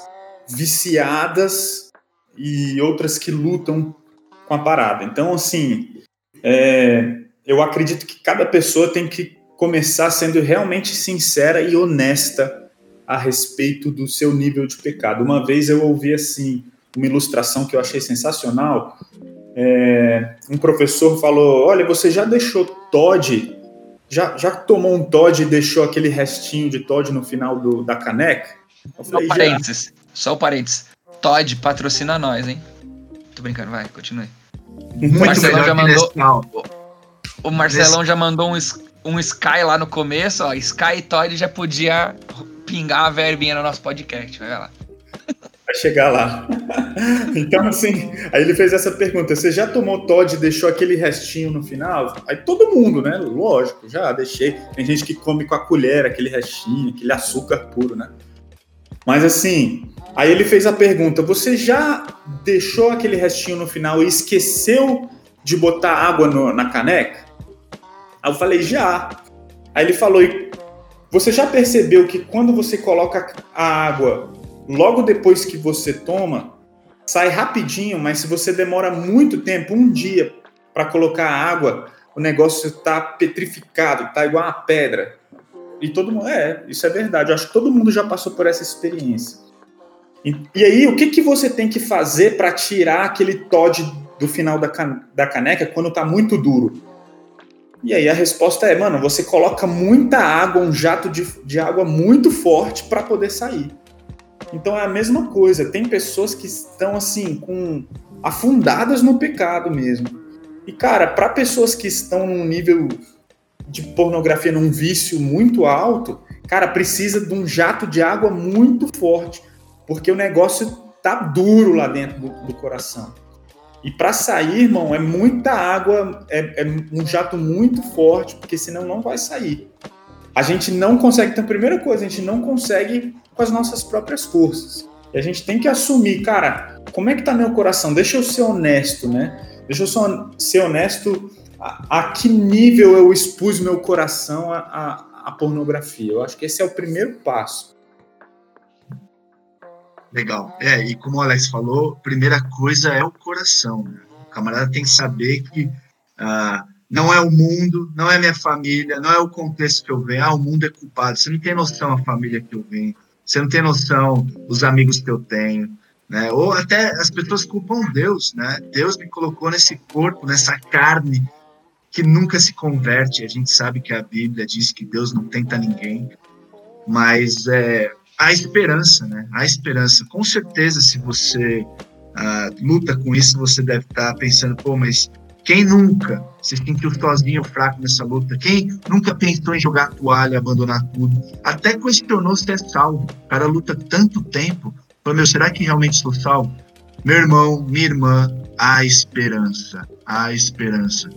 viciadas e outras que lutam com a parada. Então, assim, é, eu acredito que cada pessoa tem que começar sendo realmente sincera e honesta a respeito do seu nível de pecado. Uma vez eu ouvi assim uma ilustração que eu achei sensacional. É, um professor falou: Olha, você já deixou Todd já, já tomou um Todd e deixou aquele restinho de Todd no final do, da caneca? Falei, só parênteses, já. só o parênteses. Todd patrocina nós, hein? Tô brincando, vai, continue. Muito o Marcelão já mandou. O Marcelão Nesse... já mandou um, um Sky lá no começo, ó. Sky e Todd já podia pingar a verbinha no nosso podcast, vai lá vai chegar lá. então, assim, aí ele fez essa pergunta: você já tomou Todd e deixou aquele restinho no final? Aí todo mundo, né? Lógico, já deixei. Tem gente que come com a colher aquele restinho, aquele açúcar puro, né? Mas assim, aí ele fez a pergunta: você já deixou aquele restinho no final e esqueceu de botar água no, na caneca? Aí eu falei: já. Aí ele falou: Você já percebeu que quando você coloca a água logo depois que você toma, sai rapidinho, mas se você demora muito tempo, um dia, para colocar a água, o negócio está petrificado, está igual uma pedra. E todo mundo, é, isso é verdade. Eu acho que todo mundo já passou por essa experiência. E, e aí, o que, que você tem que fazer para tirar aquele Todd do final da, can, da caneca quando está muito duro? E aí a resposta é, mano, você coloca muita água, um jato de, de água muito forte para poder sair. Então é a mesma coisa. Tem pessoas que estão assim com afundadas no pecado mesmo. E cara, para pessoas que estão num nível de pornografia, num vício muito alto, cara, precisa de um jato de água muito forte, porque o negócio tá duro lá dentro do, do coração. E para sair, irmão, é muita água, é, é, um jato muito forte, porque senão não vai sair. A gente não consegue, então, primeira coisa, a gente não consegue com as nossas próprias forças. E a gente tem que assumir, cara, como é que tá meu coração? Deixa eu ser honesto, né? Deixa eu ser honesto a, a que nível eu expus meu coração à, pornografia. Eu acho que esse é o primeiro passo. Legal. É, e como o Alex falou, primeira coisa é o coração. Né? O camarada tem que saber que ah, não é o mundo, não é minha família, não é o contexto que eu venho. Ah, o mundo é culpado. Você não tem noção a família que eu venho. Você não tem noção os amigos que eu tenho. Né? Ou até as pessoas culpam Deus, né? Deus me colocou nesse corpo, nessa carne que nunca se converte. A gente sabe que a Bíblia diz que Deus não tenta ninguém, mas é, há esperança, né? Há esperança. Com certeza, se você ah, luta com isso, você deve estar pensando, pô, mas quem nunca se sentiu sozinho, fraco nessa luta? Quem nunca pensou em jogar a toalha, abandonar tudo? Até questionou se é salvo. O cara luta tanto tempo. Falou, meu, será que realmente sou salvo? Meu irmão, minha irmã, há esperança. Há esperança.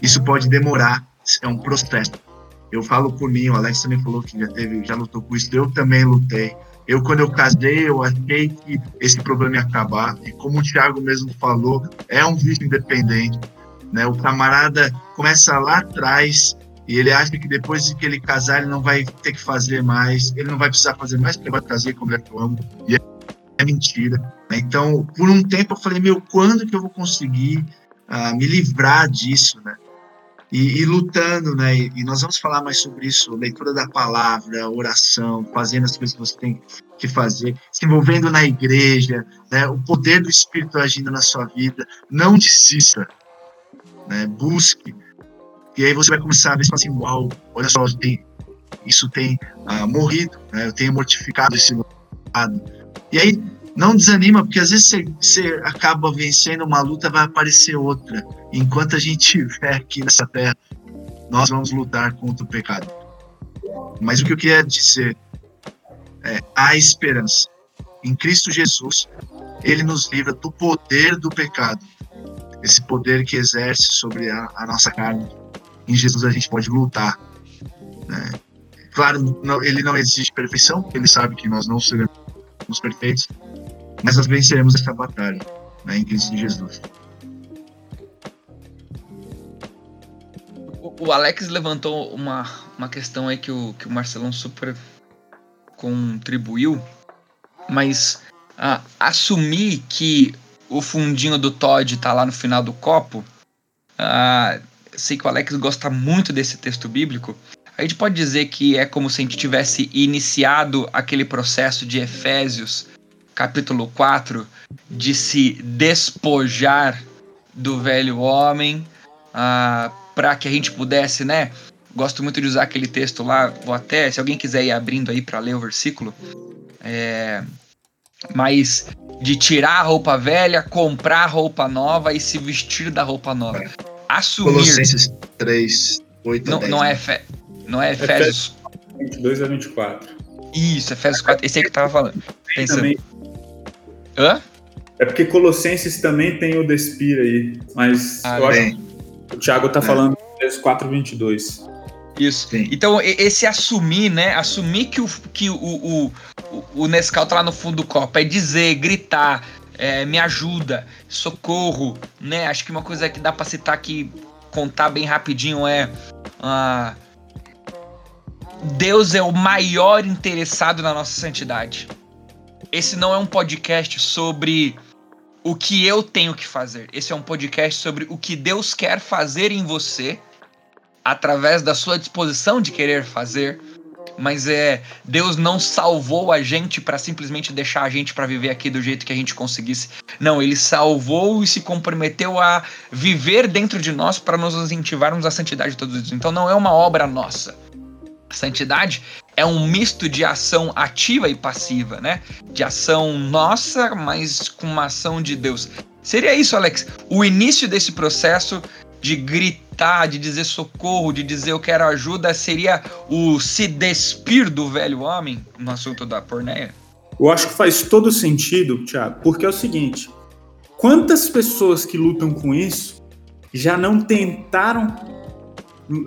Isso pode demorar, é um processo. Eu falo por mim, o Alex também falou que já teve, já lutou com isso, eu também lutei. Eu, quando eu casei, eu achei que esse problema ia acabar. E como o Thiago mesmo falou, é um vício independente. Né? O camarada começa lá atrás e ele acha que depois de que ele casar, ele não vai ter que fazer mais, ele não vai precisar fazer mais, porque vai trazer como é que eu amo. E é mentira. Né? Então, por um tempo eu falei, meu, quando que eu vou conseguir uh, me livrar disso, né? E, e, lutando, né? E, e, nós vamos falar mais sobre isso: leitura da palavra, oração, fazendo as coisas que você tem que fazer, se envolvendo na igreja, né? O poder do Espírito agindo na sua vida. Não desista, né? Busque. E aí você vai começar a ver assim: uau, olha só, tem, isso tem ah, morrido, né? Eu tenho mortificado esse lado. E aí não desanima, porque às vezes você, acaba vencendo uma luta, vai aparecer outra. Enquanto a gente estiver aqui nessa terra, nós vamos lutar contra o pecado. Mas o que eu queria dizer é: há esperança. Em Cristo Jesus, ele nos livra do poder do pecado. Esse poder que exerce sobre a, a nossa carne. Em Jesus a gente pode lutar. Né? Claro, não, ele não exige perfeição, ele sabe que nós não seremos perfeitos, mas nós venceremos essa batalha né, em Cristo Jesus. O Alex levantou uma, uma questão aí que o, que o Marcelão super contribuiu, mas ah, assumir que o fundinho do Todd tá lá no final do copo, ah, sei que o Alex gosta muito desse texto bíblico, a gente pode dizer que é como se a gente tivesse iniciado aquele processo de Efésios capítulo 4, de se despojar do velho homem, ah, para que a gente pudesse, né? Gosto muito de usar aquele texto lá, vou até, se alguém quiser ir abrindo aí para ler o versículo, é, mas de tirar a roupa velha, comprar roupa nova e se vestir da roupa nova. Assumir. Colossenses 3, 8 não, 10, não, é, fe, não é Efésios. 22 a 24. Isso, Efésios 4, esse aí que eu tava falando. Pensando. Também Hã? É porque Colossenses também tem o Despir aí, mas ah, eu bem. acho que o Thiago tá é. falando Efésios 4:22. Isso. Sim. Então, esse assumir, né? Assumir que o, que o, o, o Nescau tá lá no fundo do copo, é dizer, gritar, é, me ajuda, socorro, né? Acho que uma coisa que dá pra citar aqui, contar bem rapidinho é. Uh, Deus é o maior interessado na nossa santidade. Esse não é um podcast sobre o que eu tenho que fazer. Esse é um podcast sobre o que Deus quer fazer em você através da sua disposição de querer fazer. Mas é Deus não salvou a gente para simplesmente deixar a gente para viver aqui do jeito que a gente conseguisse. Não, ele salvou e se comprometeu a viver dentro de nós para nos incentivarmos à santidade todos os dias. Então não é uma obra nossa. Santidade é um misto de ação ativa e passiva, né? De ação nossa, mas com uma ação de Deus. Seria isso, Alex? O início desse processo de gritar, de dizer socorro, de dizer eu quero ajuda, seria o se despir do velho homem no assunto da porneia? Eu acho que faz todo sentido, Tiago, porque é o seguinte: quantas pessoas que lutam com isso já não tentaram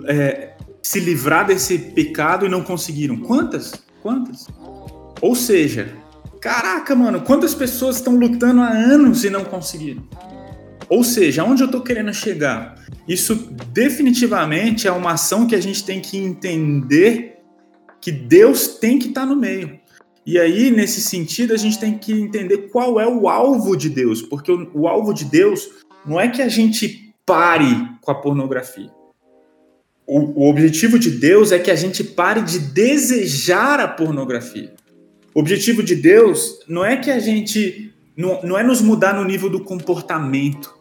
é, se livrar desse pecado e não conseguiram. Quantas? Quantas? Ou seja, caraca, mano, quantas pessoas estão lutando há anos e não conseguiram? Ou seja, aonde eu estou querendo chegar? Isso definitivamente é uma ação que a gente tem que entender que Deus tem que estar tá no meio. E aí, nesse sentido, a gente tem que entender qual é o alvo de Deus, porque o, o alvo de Deus não é que a gente pare com a pornografia o, o objetivo de Deus é que a gente pare de desejar a pornografia. O objetivo de Deus não é que a gente. Não, não é nos mudar no nível do comportamento.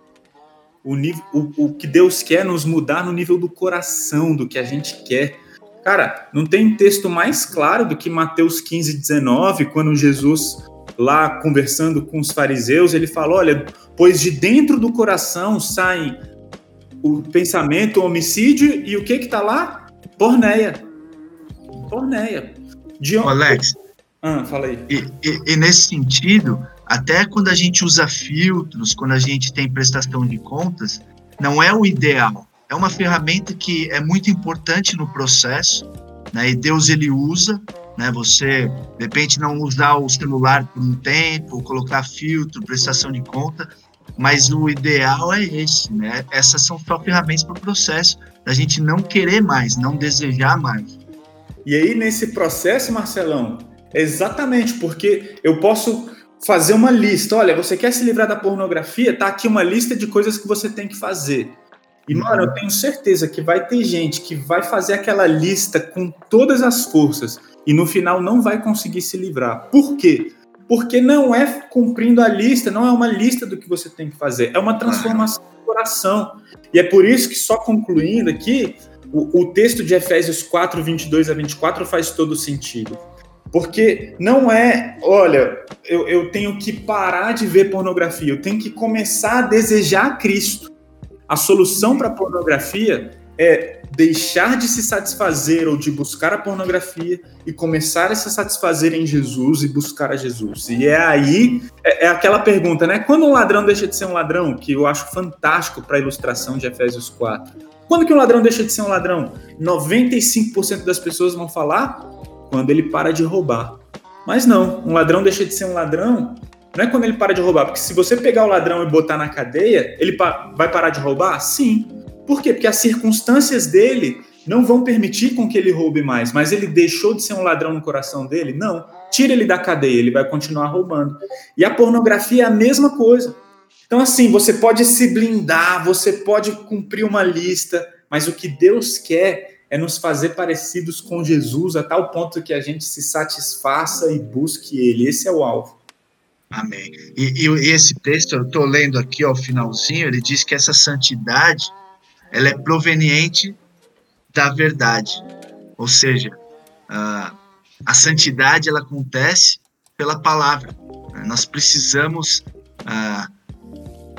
O, nível, o, o que Deus quer é nos mudar no nível do coração, do que a gente quer. Cara, não tem texto mais claro do que Mateus 15, 19, quando Jesus, lá conversando com os fariseus, ele fala: Olha, pois de dentro do coração saem o pensamento, o homicídio e o que que tá lá? Porneia. Porneia. De onde... Alex. Ah, fala aí. E, e, e, nesse sentido, até quando a gente usa filtros, quando a gente tem prestação de contas, não é o ideal. É uma ferramenta que é muito importante no processo, né? E Deus ele usa, né? Você de repente não usar o celular por um tempo, colocar filtro, prestação de conta, mas o ideal é esse, né? Essas são só ferramentas para o processo da gente não querer mais, não desejar mais. E aí, nesse processo, Marcelão, exatamente porque eu posso fazer uma lista. Olha, você quer se livrar da pornografia? Tá aqui uma lista de coisas que você tem que fazer. E, mano, eu tenho certeza que vai ter gente que vai fazer aquela lista com todas as forças e no final não vai conseguir se livrar. Por quê? Porque não é cumprindo a lista, não é uma lista do que você tem que fazer, é uma transformação do coração. E é por isso que, só concluindo aqui, o, o texto de Efésios 4, 22 a 24 faz todo sentido. Porque não é, olha, eu, eu tenho que parar de ver pornografia, eu tenho que começar a desejar Cristo. A solução para a pornografia é deixar de se satisfazer ou de buscar a pornografia e começar a se satisfazer em Jesus e buscar a Jesus. E é aí, é, é aquela pergunta, né? Quando um ladrão deixa de ser um ladrão, que eu acho fantástico para a ilustração de Efésios 4. Quando que um ladrão deixa de ser um ladrão? 95% das pessoas vão falar quando ele para de roubar. Mas não, um ladrão deixa de ser um ladrão não é quando ele para de roubar, porque se você pegar o ladrão e botar na cadeia, ele vai parar de roubar? Sim. Por quê? Porque as circunstâncias dele não vão permitir com que ele roube mais, mas ele deixou de ser um ladrão no coração dele? Não. Tira ele da cadeia, ele vai continuar roubando. E a pornografia é a mesma coisa. Então, assim, você pode se blindar, você pode cumprir uma lista, mas o que Deus quer é nos fazer parecidos com Jesus a tal ponto que a gente se satisfaça e busque Ele. Esse é o alvo. Amém. E, e esse texto, eu estou lendo aqui ao finalzinho, ele diz que essa santidade ela é proveniente da verdade. Ou seja, a, a santidade ela acontece pela palavra. Nós precisamos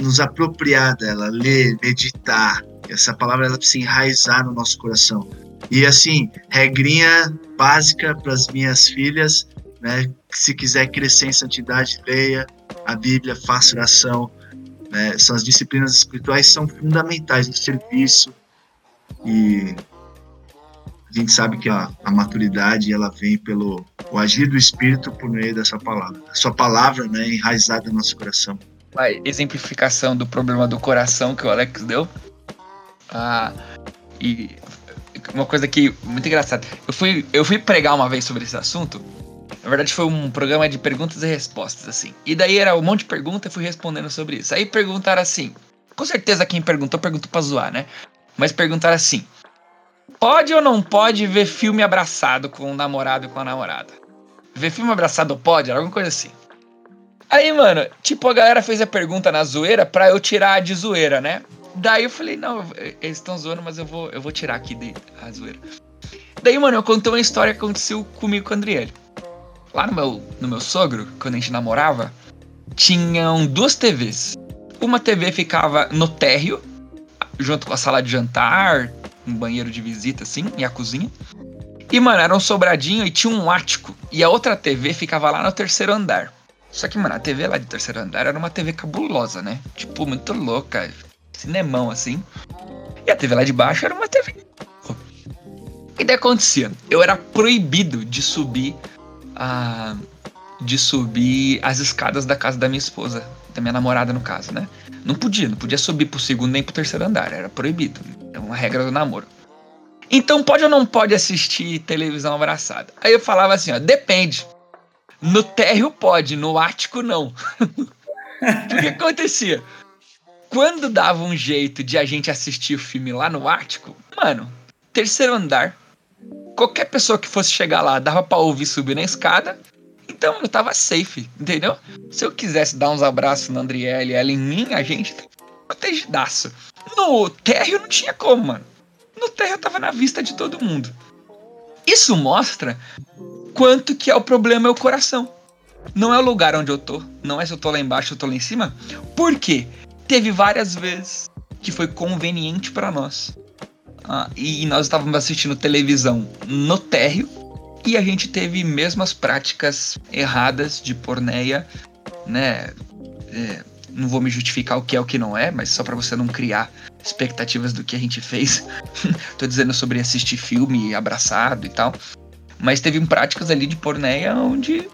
nos apropriar dela, ler, meditar. Essa palavra ela precisa enraizar no nosso coração. E assim, regrinha básica para as minhas filhas, né? Se quiser crescer em santidade, leia a Bíblia, faça oração, né? São as disciplinas espirituais são fundamentais no serviço e a gente sabe que a, a maturidade ela vem pelo o agir do Espírito por meio dessa palavra. A sua palavra, né, enraizada no nosso coração. A exemplificação do problema do coração que o Alex deu. Ah, e uma coisa que muito engraçada. Eu fui, eu fui pregar uma vez sobre esse assunto. Na verdade, foi um programa de perguntas e respostas, assim. E daí era um monte de perguntas e fui respondendo sobre isso. Aí perguntaram assim. Com certeza quem perguntou, perguntou pra zoar, né? Mas perguntaram assim: Pode ou não pode ver filme abraçado com o namorado e com a namorada? Ver filme abraçado pode? Alguma coisa assim. Aí, mano, tipo, a galera fez a pergunta na zoeira pra eu tirar de zoeira, né? Daí eu falei, não, eles estão zoando, mas eu vou, eu vou tirar aqui de, a zoeira. Daí, mano, eu contei uma história que aconteceu comigo com a Andriele. Lá no meu, no meu sogro, quando a gente namorava, tinham duas TVs. Uma TV ficava no térreo, junto com a sala de jantar, um banheiro de visita, assim, e a cozinha. E, mano, era um sobradinho e tinha um ático. E a outra TV ficava lá no terceiro andar. Só que, mano, a TV lá de terceiro andar era uma TV cabulosa, né? Tipo, muito louca. Cinemão, assim. E a TV lá de baixo era uma TV. E daí acontecia? Eu era proibido de subir De subir as escadas da casa da minha esposa. Da minha namorada, no caso, né? Não podia, não podia subir pro segundo nem pro terceiro andar. Era proibido. É uma regra do namoro. Então pode ou não pode assistir televisão abraçada? Aí eu falava assim, ó, depende. No térreo pode, no ático não. o que acontecia? Quando dava um jeito de a gente assistir o filme lá no ático, mano, terceiro andar, qualquer pessoa que fosse chegar lá dava pra ouvir subir na escada, então eu tava safe, entendeu? Se eu quisesse dar uns abraços na Andriele e ela em mim, a gente tá protegidaço. No térreo não tinha como, mano. No térreo tava na vista de todo mundo. Isso mostra quanto que é o problema é o coração. Não é o lugar onde eu tô, não é se eu tô lá embaixo ou tô lá em cima. Por quê? Teve várias vezes que foi conveniente para nós. Ah, e nós estávamos assistindo televisão no térreo e a gente teve mesmas práticas erradas de porneia, né? É, não vou me justificar o que é o que não é, mas só para você não criar expectativas do que a gente fez. Tô dizendo sobre assistir filme abraçado e tal. Mas teve práticas ali de porneia onde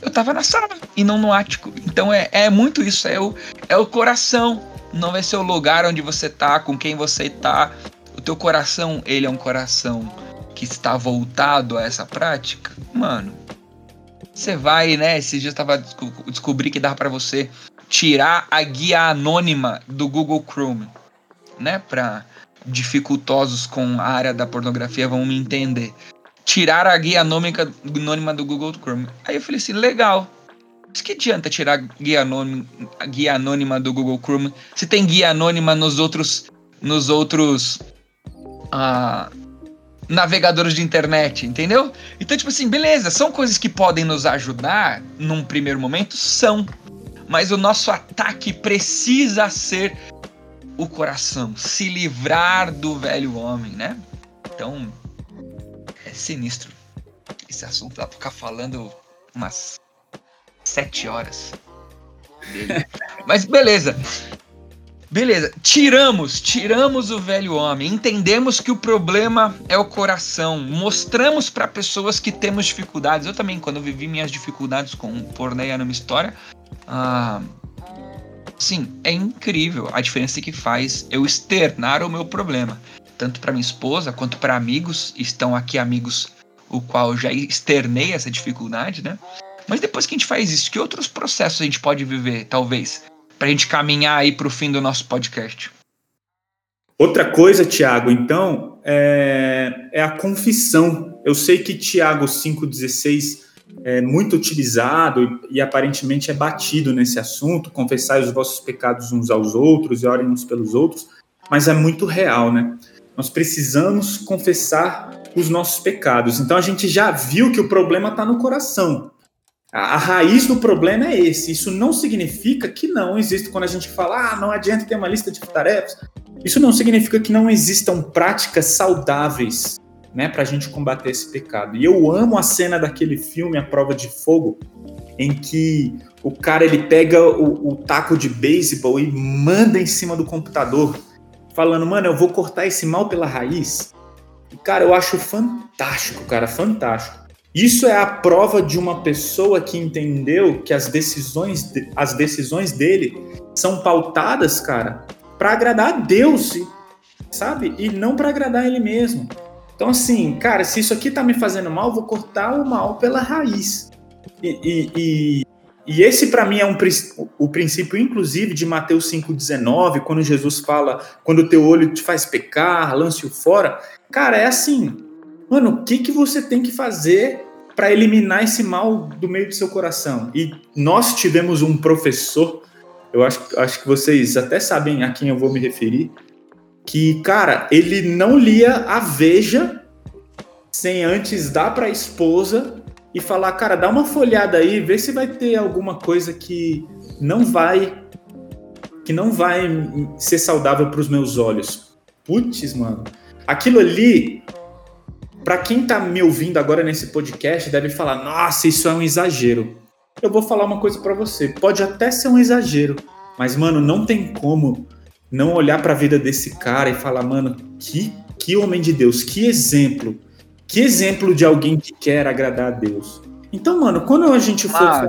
eu tava na sala e não no ático. Então é, é muito isso, é o, é o coração. Não vai ser o lugar onde você tá, com quem você tá. O teu coração, ele é um coração que está voltado a essa prática. Mano, você vai, né? Esses dias eu tava descobri que dá para você tirar a guia anônima do Google Chrome, né? Para dificultosos com a área da pornografia vão me entender. Tirar a guia anônima, anônima do Google Chrome. Aí eu falei assim, legal. Mas que adianta tirar a guia anônima, a guia anônima do Google Chrome se tem guia anônima nos outros nos outros ah, navegadores de internet, entendeu? Então, tipo assim, beleza, são coisas que podem nos ajudar num primeiro momento, são mas o nosso ataque precisa ser o coração, se livrar do velho homem, né? Então, é sinistro. Esse assunto dá pra ficar falando umas sete horas. Mas beleza. Beleza, tiramos, tiramos o velho homem, entendemos que o problema é o coração, mostramos para pessoas que temos dificuldades. Eu também, quando vivi minhas dificuldades com porneia numa história, ah, sim, é incrível a diferença que faz eu externar o meu problema, tanto para minha esposa quanto para amigos. Estão aqui amigos o qual já externei essa dificuldade, né? Mas depois que a gente faz isso, que outros processos a gente pode viver, talvez? Para a gente caminhar aí para o fim do nosso podcast. Outra coisa, Tiago, então, é, é, a confissão. Eu sei que Tiago 5,16 é muito utilizado e, e, aparentemente é batido nesse assunto, confessar os vossos pecados uns aos outros e orem uns pelos outros, mas é muito real, né? Nós precisamos confessar os nossos pecados. Então a gente já viu que o problema está no coração. A, raiz do problema é esse. Isso não significa que não existe, quando a gente fala, ah, não adianta ter uma lista de tarefas, isso não significa que não existam práticas saudáveis né, para a gente combater esse pecado. E eu amo a cena daquele filme, A Prova de Fogo, em que o cara ele pega o, o taco de beisebol e manda em cima do computador, falando, mano, eu vou cortar esse mal pela raiz. Cara, eu acho fantástico, cara, fantástico. Isso é a prova de uma pessoa que entendeu que as decisões, as decisões dele são pautadas, cara, para agradar a Deus, sabe? E não para agradar ele mesmo. Então, assim, cara, se isso aqui tá me fazendo mal, vou cortar o mal pela raiz. E, e, e, e esse, para mim, é um, o princípio, inclusive, de Mateus 5,19, quando Jesus fala: quando o teu olho te faz pecar, lance-o fora. Cara, é assim, mano, o que, que você tem que fazer para eliminar esse mal do meio do seu coração? E nós tivemos um professor, eu acho, acho que vocês até sabem a quem eu vou me referir, que, cara, ele não lia a Veja sem antes dar para a esposa e falar, cara, dá uma folhada aí, vê se vai ter alguma coisa que não vai que não vai ser saudável para os meus olhos. Putz, mano. Aquilo ali, para quem tá me ouvindo agora nesse podcast, deve falar: "Nossa, isso é um exagero". Eu vou falar uma coisa para você. Pode até ser um exagero, mas mano, não tem como não olhar para a vida desse cara e falar, mano, que, que homem de Deus, que exemplo, que exemplo de alguém que quer agradar a Deus. Então, mano, quando a gente for. Ah,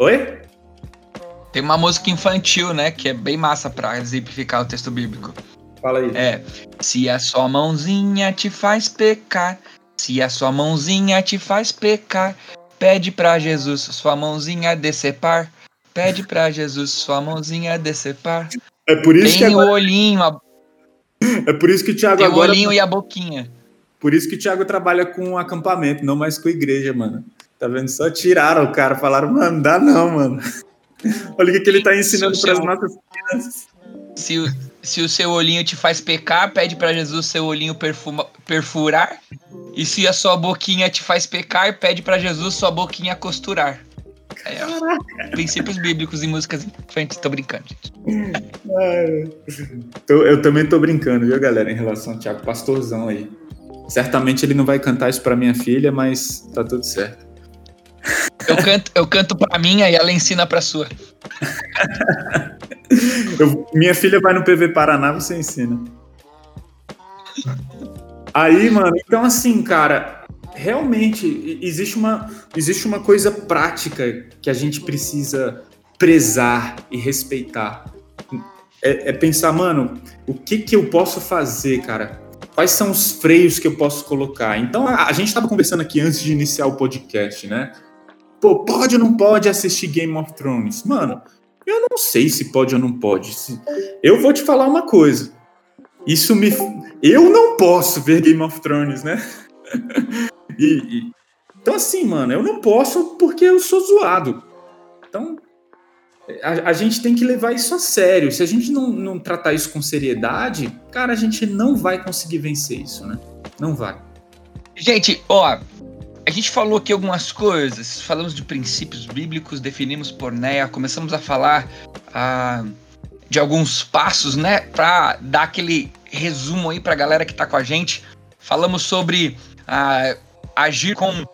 Oi? Tem uma música infantil, né, que é bem massa para exemplificar o texto bíblico. Fala aí. É. Se a sua mãozinha te faz pecar, se a sua mãozinha te faz pecar, pede para Jesus sua mãozinha decepar. Pede para Jesus sua mãozinha decepar. É por isso Tem que agora... o olhinho. A... É por isso que o Thiago Tem agora. o olhinho e a boquinha. Por isso que o Thiago trabalha com acampamento, não mais com igreja, mano. Tá vendo? Só tiraram o cara, falaram, mano, dá não, mano. Olha o que, que ele tá ensinando para as nossas crianças. Se, se o seu olhinho te faz pecar, pede para Jesus seu olhinho perfuma, perfurar. E se a sua boquinha te faz pecar, pede para Jesus sua boquinha costurar. É, princípios bíblicos em músicas infantis. Tô brincando, gente. eu também tô brincando, viu, galera, em relação ao Thiago Pastorzão aí. Certamente ele não vai cantar isso pra minha filha, mas tá tudo certo. Eu canto, eu canto pra minha e ela ensina pra sua. eu, minha filha vai no PV Paraná, você ensina. Aí, mano, então assim, cara, realmente existe uma, existe uma coisa prática que a gente precisa prezar e respeitar. É, é, pensar, mano, o que que eu posso fazer, cara? Quais são os freios que eu posso colocar? Então, a, a gente estava conversando aqui antes de iniciar o podcast, né? Pô, pode ou não pode assistir Game of Thrones? Mano, eu não sei se pode ou não pode. Eu vou te falar uma coisa. Isso me. Eu não posso ver Game of Thrones, né? E, e, então, assim, mano, eu não posso porque eu sou zoado. Então, a, a, gente tem que levar isso a sério. Se a gente não, não tratar isso com seriedade, cara, a gente não vai conseguir vencer isso, né? Não vai. Gente, ó, a gente falou aqui algumas coisas, falamos de princípios bíblicos, definimos porneia, começamos a falar ah, de alguns passos, né, para dar aquele resumo aí pra galera que tá com a gente. Falamos sobre ah, agir com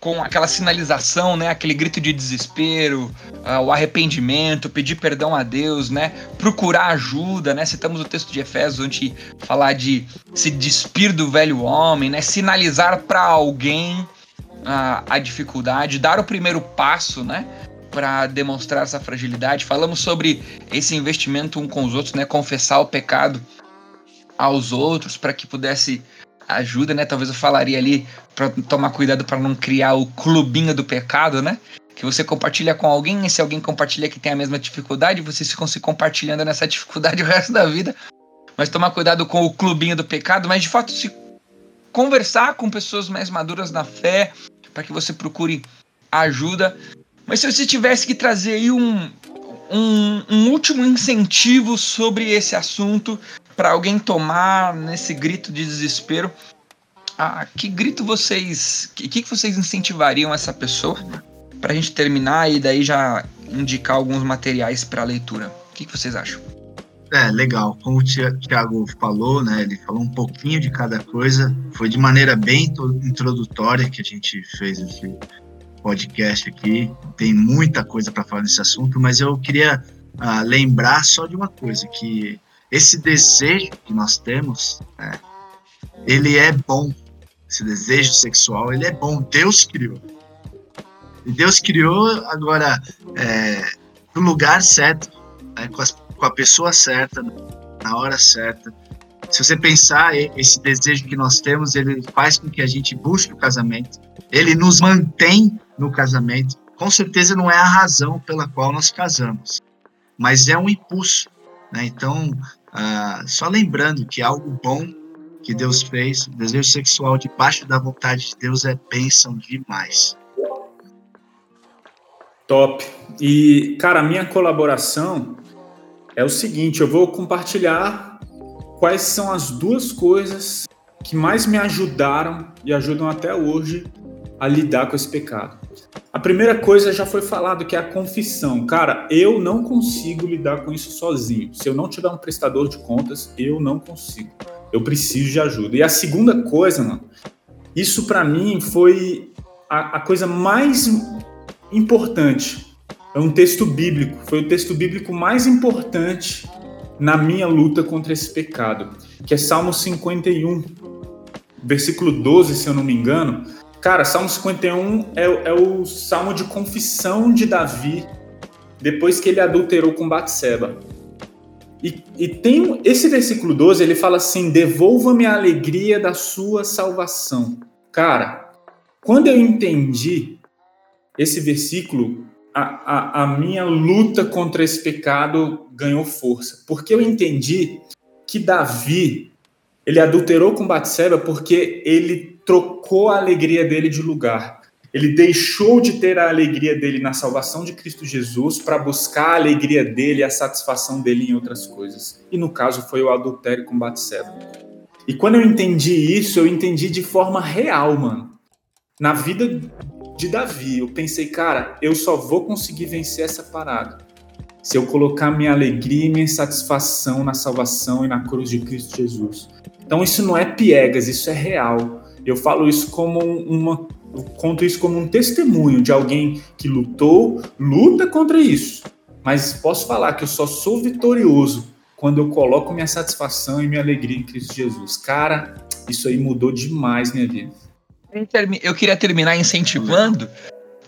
com aquela sinalização, né, aquele grito de desespero, uh, o arrependimento, pedir perdão a Deus, né, procurar ajuda, né, citamos o texto de Efésios onde falar de se despir do velho homem, né, sinalizar para alguém uh, a dificuldade, dar o primeiro passo, né, para demonstrar essa fragilidade. Falamos sobre esse investimento um com os outros, né, confessar o pecado aos outros para que pudesse ajuda, né? Talvez eu falaria ali para tomar cuidado para não criar o clubinho do pecado, né? Que você compartilha com alguém, e se alguém compartilha que tem a mesma dificuldade, vocês ficam se compartilhando nessa dificuldade o resto da vida. Mas tomar cuidado com o clubinho do pecado, mas de fato se conversar com pessoas mais maduras na fé, para que você procure ajuda. Mas se você tivesse que trazer aí um, um, um último incentivo sobre esse assunto, para alguém tomar nesse grito de desespero, ah, que grito vocês. Que, que vocês incentivariam essa pessoa para a gente terminar e daí já indicar alguns materiais para leitura? O que, que vocês acham? É, legal. Como o Thiago falou, né? Ele falou um pouquinho de cada coisa. Foi de maneira bem introdutória que a gente fez esse podcast aqui. Tem muita coisa para falar nesse assunto, mas eu queria uh, lembrar só de uma coisa, que esse desejo que nós temos, né, ele é bom. Esse desejo sexual, ele é bom. Deus criou. E Deus criou agora é, no lugar certo, né, com, as, com, a pessoa certa, na hora certa. se você pensar, esse desejo que nós temos, ele faz com que a gente busque o casamento, ele nos mantém no casamento. Com certeza não é a razão pela qual nós casamos, mas é um impulso. Né? Então, ah, só lembrando que algo bom que Deus fez, o desejo sexual debaixo da vontade de Deus é bênção demais. Top. E, cara, a minha colaboração é o seguinte: eu vou compartilhar quais são as duas coisas que mais me ajudaram e ajudam até hoje a lidar com esse pecado. A primeira coisa já foi falado que é a confissão. Cara, eu não consigo lidar com isso sozinho. Se eu não tiver um prestador de contas, eu não consigo. Eu preciso de ajuda. E a segunda coisa, mano, isso para mim foi a, a coisa mais importante. É um texto bíblico. Foi o texto bíblico mais importante na minha luta contra esse pecado, que é Salmo 51, versículo 12, se eu não me engano. Cara, Salmo 51 é, é o salmo de confissão de Davi depois que ele adulterou com Batseba. E, e, tem esse versículo 12, ele fala assim: devolva-me a alegria da sua salvação. Cara, quando eu entendi esse versículo, a, a, a minha luta contra esse pecado ganhou força, porque eu entendi que Davi ele adulterou com Batseba porque ele trocou a alegria dele de lugar. Ele deixou de ter a alegria dele na salvação de Cristo Jesus para buscar a alegria dele a satisfação dele em outras coisas. E no caso foi o adultério com Batseba. E quando eu entendi isso, eu entendi de forma real, mano. Na vida de Davi. Eu pensei, cara, eu só vou conseguir vencer essa parada se eu colocar minha alegria e minha satisfação na salvação e na cruz de Cristo Jesus. Então isso não é piegas, isso é real. Eu falo isso como uma conto isso como um testemunho de alguém que lutou, luta contra isso. Mas posso falar que eu só sou vitorioso quando eu coloco minha satisfação e minha alegria em Cristo Jesus. Cara, isso aí mudou demais minha vida. Eu queria terminar incentivando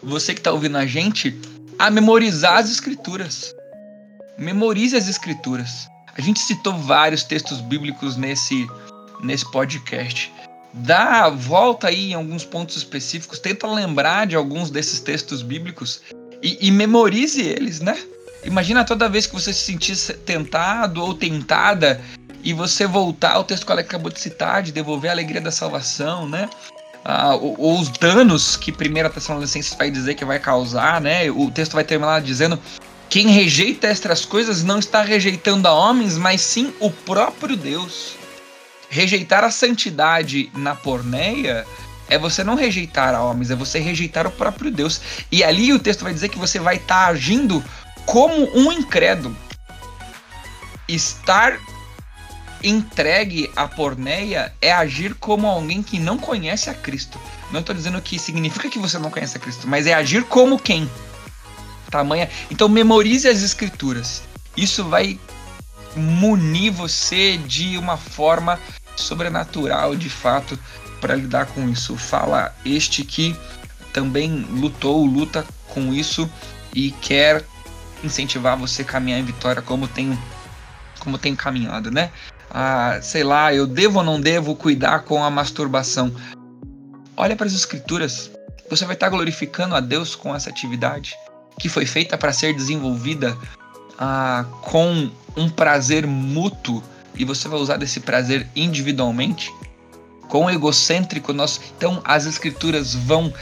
você que está ouvindo a gente a memorizar as escrituras. Memorize as escrituras. A gente citou vários textos bíblicos nesse, nesse podcast. Dá volta aí em alguns pontos específicos, tenta lembrar de alguns desses textos bíblicos e, e memorize eles, né? Imagina toda vez que você se sentir tentado ou tentada e você voltar ao texto que ela acabou de citar, de devolver a alegria da salvação, né? ah, os danos que primeira Tessalonicenses vai dizer que vai causar, né? O texto vai terminar dizendo quem rejeita estas coisas não está rejeitando a homens, mas sim o próprio Deus. Rejeitar a santidade na porneia é você não rejeitar a homens, é você rejeitar o próprio Deus. E ali o texto vai dizer que você vai estar tá agindo como um incrédulo. Estar entregue à porneia é agir como alguém que não conhece a Cristo. Não estou dizendo que significa que você não conhece a Cristo, mas é agir como quem? Tamanha. Então memorize as escrituras. Isso vai munir você de uma forma sobrenatural, de fato, para lidar com isso. Fala este que também lutou, luta com isso e quer incentivar você a caminhar em vitória como tem como tem caminhado, né? ah, sei lá, eu devo ou não devo cuidar com a masturbação. Olha para as escrituras. Você vai estar glorificando a Deus com essa atividade que foi feita para ser desenvolvida ah, com um prazer mútuo e você vai usar desse prazer individualmente, com egocêntrico. Nós, então, as escrituras vão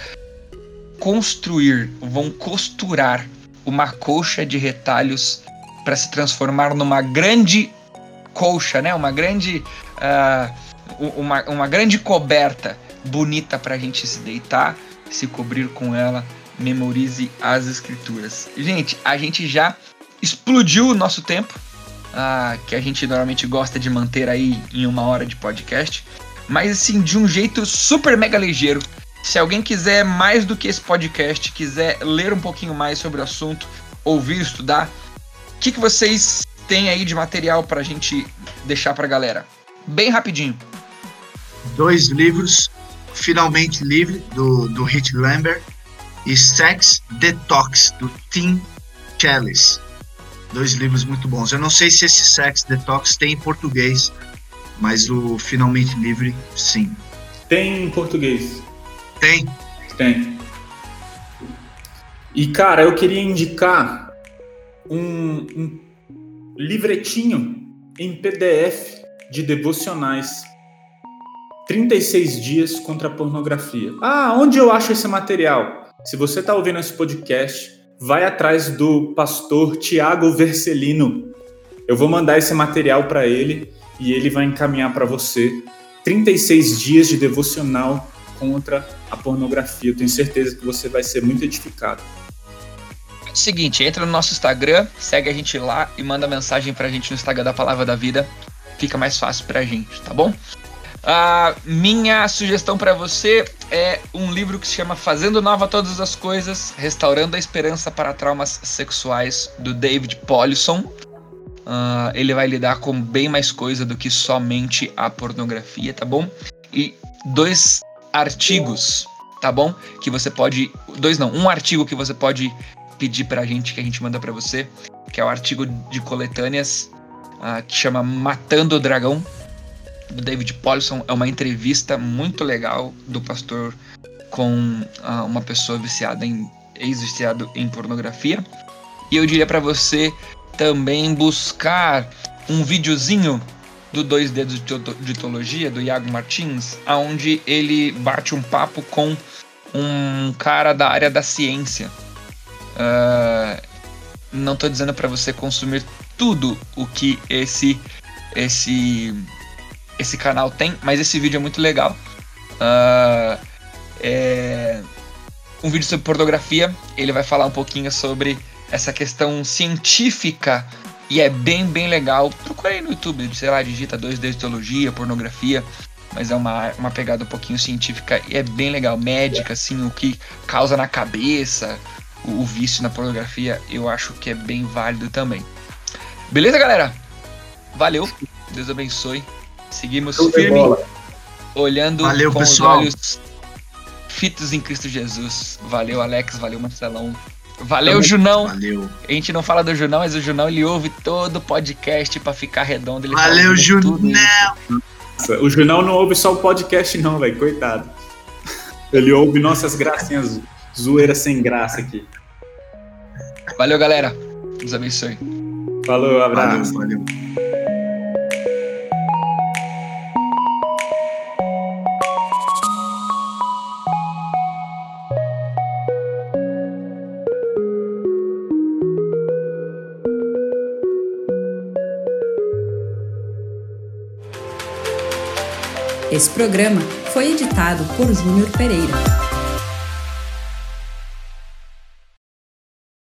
construir, vão costurar uma colcha de retalhos para se transformar numa grande colcha, né? Uma grande, uh, uma, uma grande coberta bonita para a gente se deitar, se cobrir com ela. Memorize as escrituras. Gente, a gente já explodiu o nosso tempo, uh, que a gente normalmente gosta de manter aí em uma hora de podcast, mas assim, de um jeito super mega ligeiro. Se alguém quiser mais do que esse podcast, quiser ler um pouquinho mais sobre o assunto, ouvir, estudar, o que, que vocês tem aí de material para a gente deixar para a galera? Bem rapidinho. Dois livros, Finalmente Livre, do, do Hit Lambert, e Sex Detox, do Tim Chalice. Dois livros muito bons. Eu não sei se esse Sex Detox tem em português, Mas o Finalmente Livre, sim. Tem em português? Tem. Tem. E, cara, eu queria indicar um, um livretinho em PDF de devocionais. 36 dias contra a pornografia. Ah, onde eu acho esse material? Se você está ouvindo esse podcast, vai atrás do pastor Tiago Vercelino. Eu vou mandar esse material para ele e ele vai encaminhar para você 36 dias de devocional contra a pornografia. Eu tenho certeza que você vai ser muito edificado. Seguinte, entra no nosso Instagram, segue a gente lá e manda mensagem pra gente no Instagram da Palavra da Vida. Fica mais fácil pra gente, tá bom? A minha sugestão para você é um livro que se chama Fazendo Nova Todas as Coisas, Restaurando a Esperança para Traumas Sexuais, do David Paulson. Uh, ele vai lidar com bem mais coisa do que somente a pornografia, tá bom? E dois artigos, tá bom? Que você pode. Dois não, um artigo que você pode pedir pra gente, que a gente manda para você, que é o artigo de coletâneas uh, que chama Matando o Dragão, do David Paulson. É uma entrevista muito legal do pastor com uh, uma pessoa viciada em ex-viciado em pornografia. E eu diria para você também buscar um videozinho do Dois Dedos de Teologia, do Iago Martins, aonde ele bate um papo com um cara da área da ciência. Uh, não estou dizendo para você consumir tudo o que esse esse esse canal tem, mas esse vídeo é muito legal. Uh, é um vídeo sobre pornografia. Ele vai falar um pouquinho sobre essa questão científica e é bem, bem legal. Procura aí no YouTube, sei lá, digita 2D teologia, pornografia, mas é uma, uma pegada um pouquinho científica e é bem legal. Médica, assim, o que causa na cabeça, o, o vício na pornografia, eu acho que é bem válido também. Beleza, galera? Valeu, Deus abençoe. Seguimos firme, olhando valeu, com pessoal. os olhos fitos em Cristo Jesus. Valeu, Alex, valeu, Marcelão. Valeu, Junão. Valeu. A gente não fala do Junão, mas o Junão ele ouve todo o podcast para ficar redondo. Ele valeu, Junão. O Junão não ouve só o podcast, não, velho. Coitado. Ele ouve nossas gracinhas, zoeira sem graça aqui. Valeu, galera. Deus abençoe. Falou, abraço. Valeu, valeu. Esse programa foi editado por Júnior Pereira.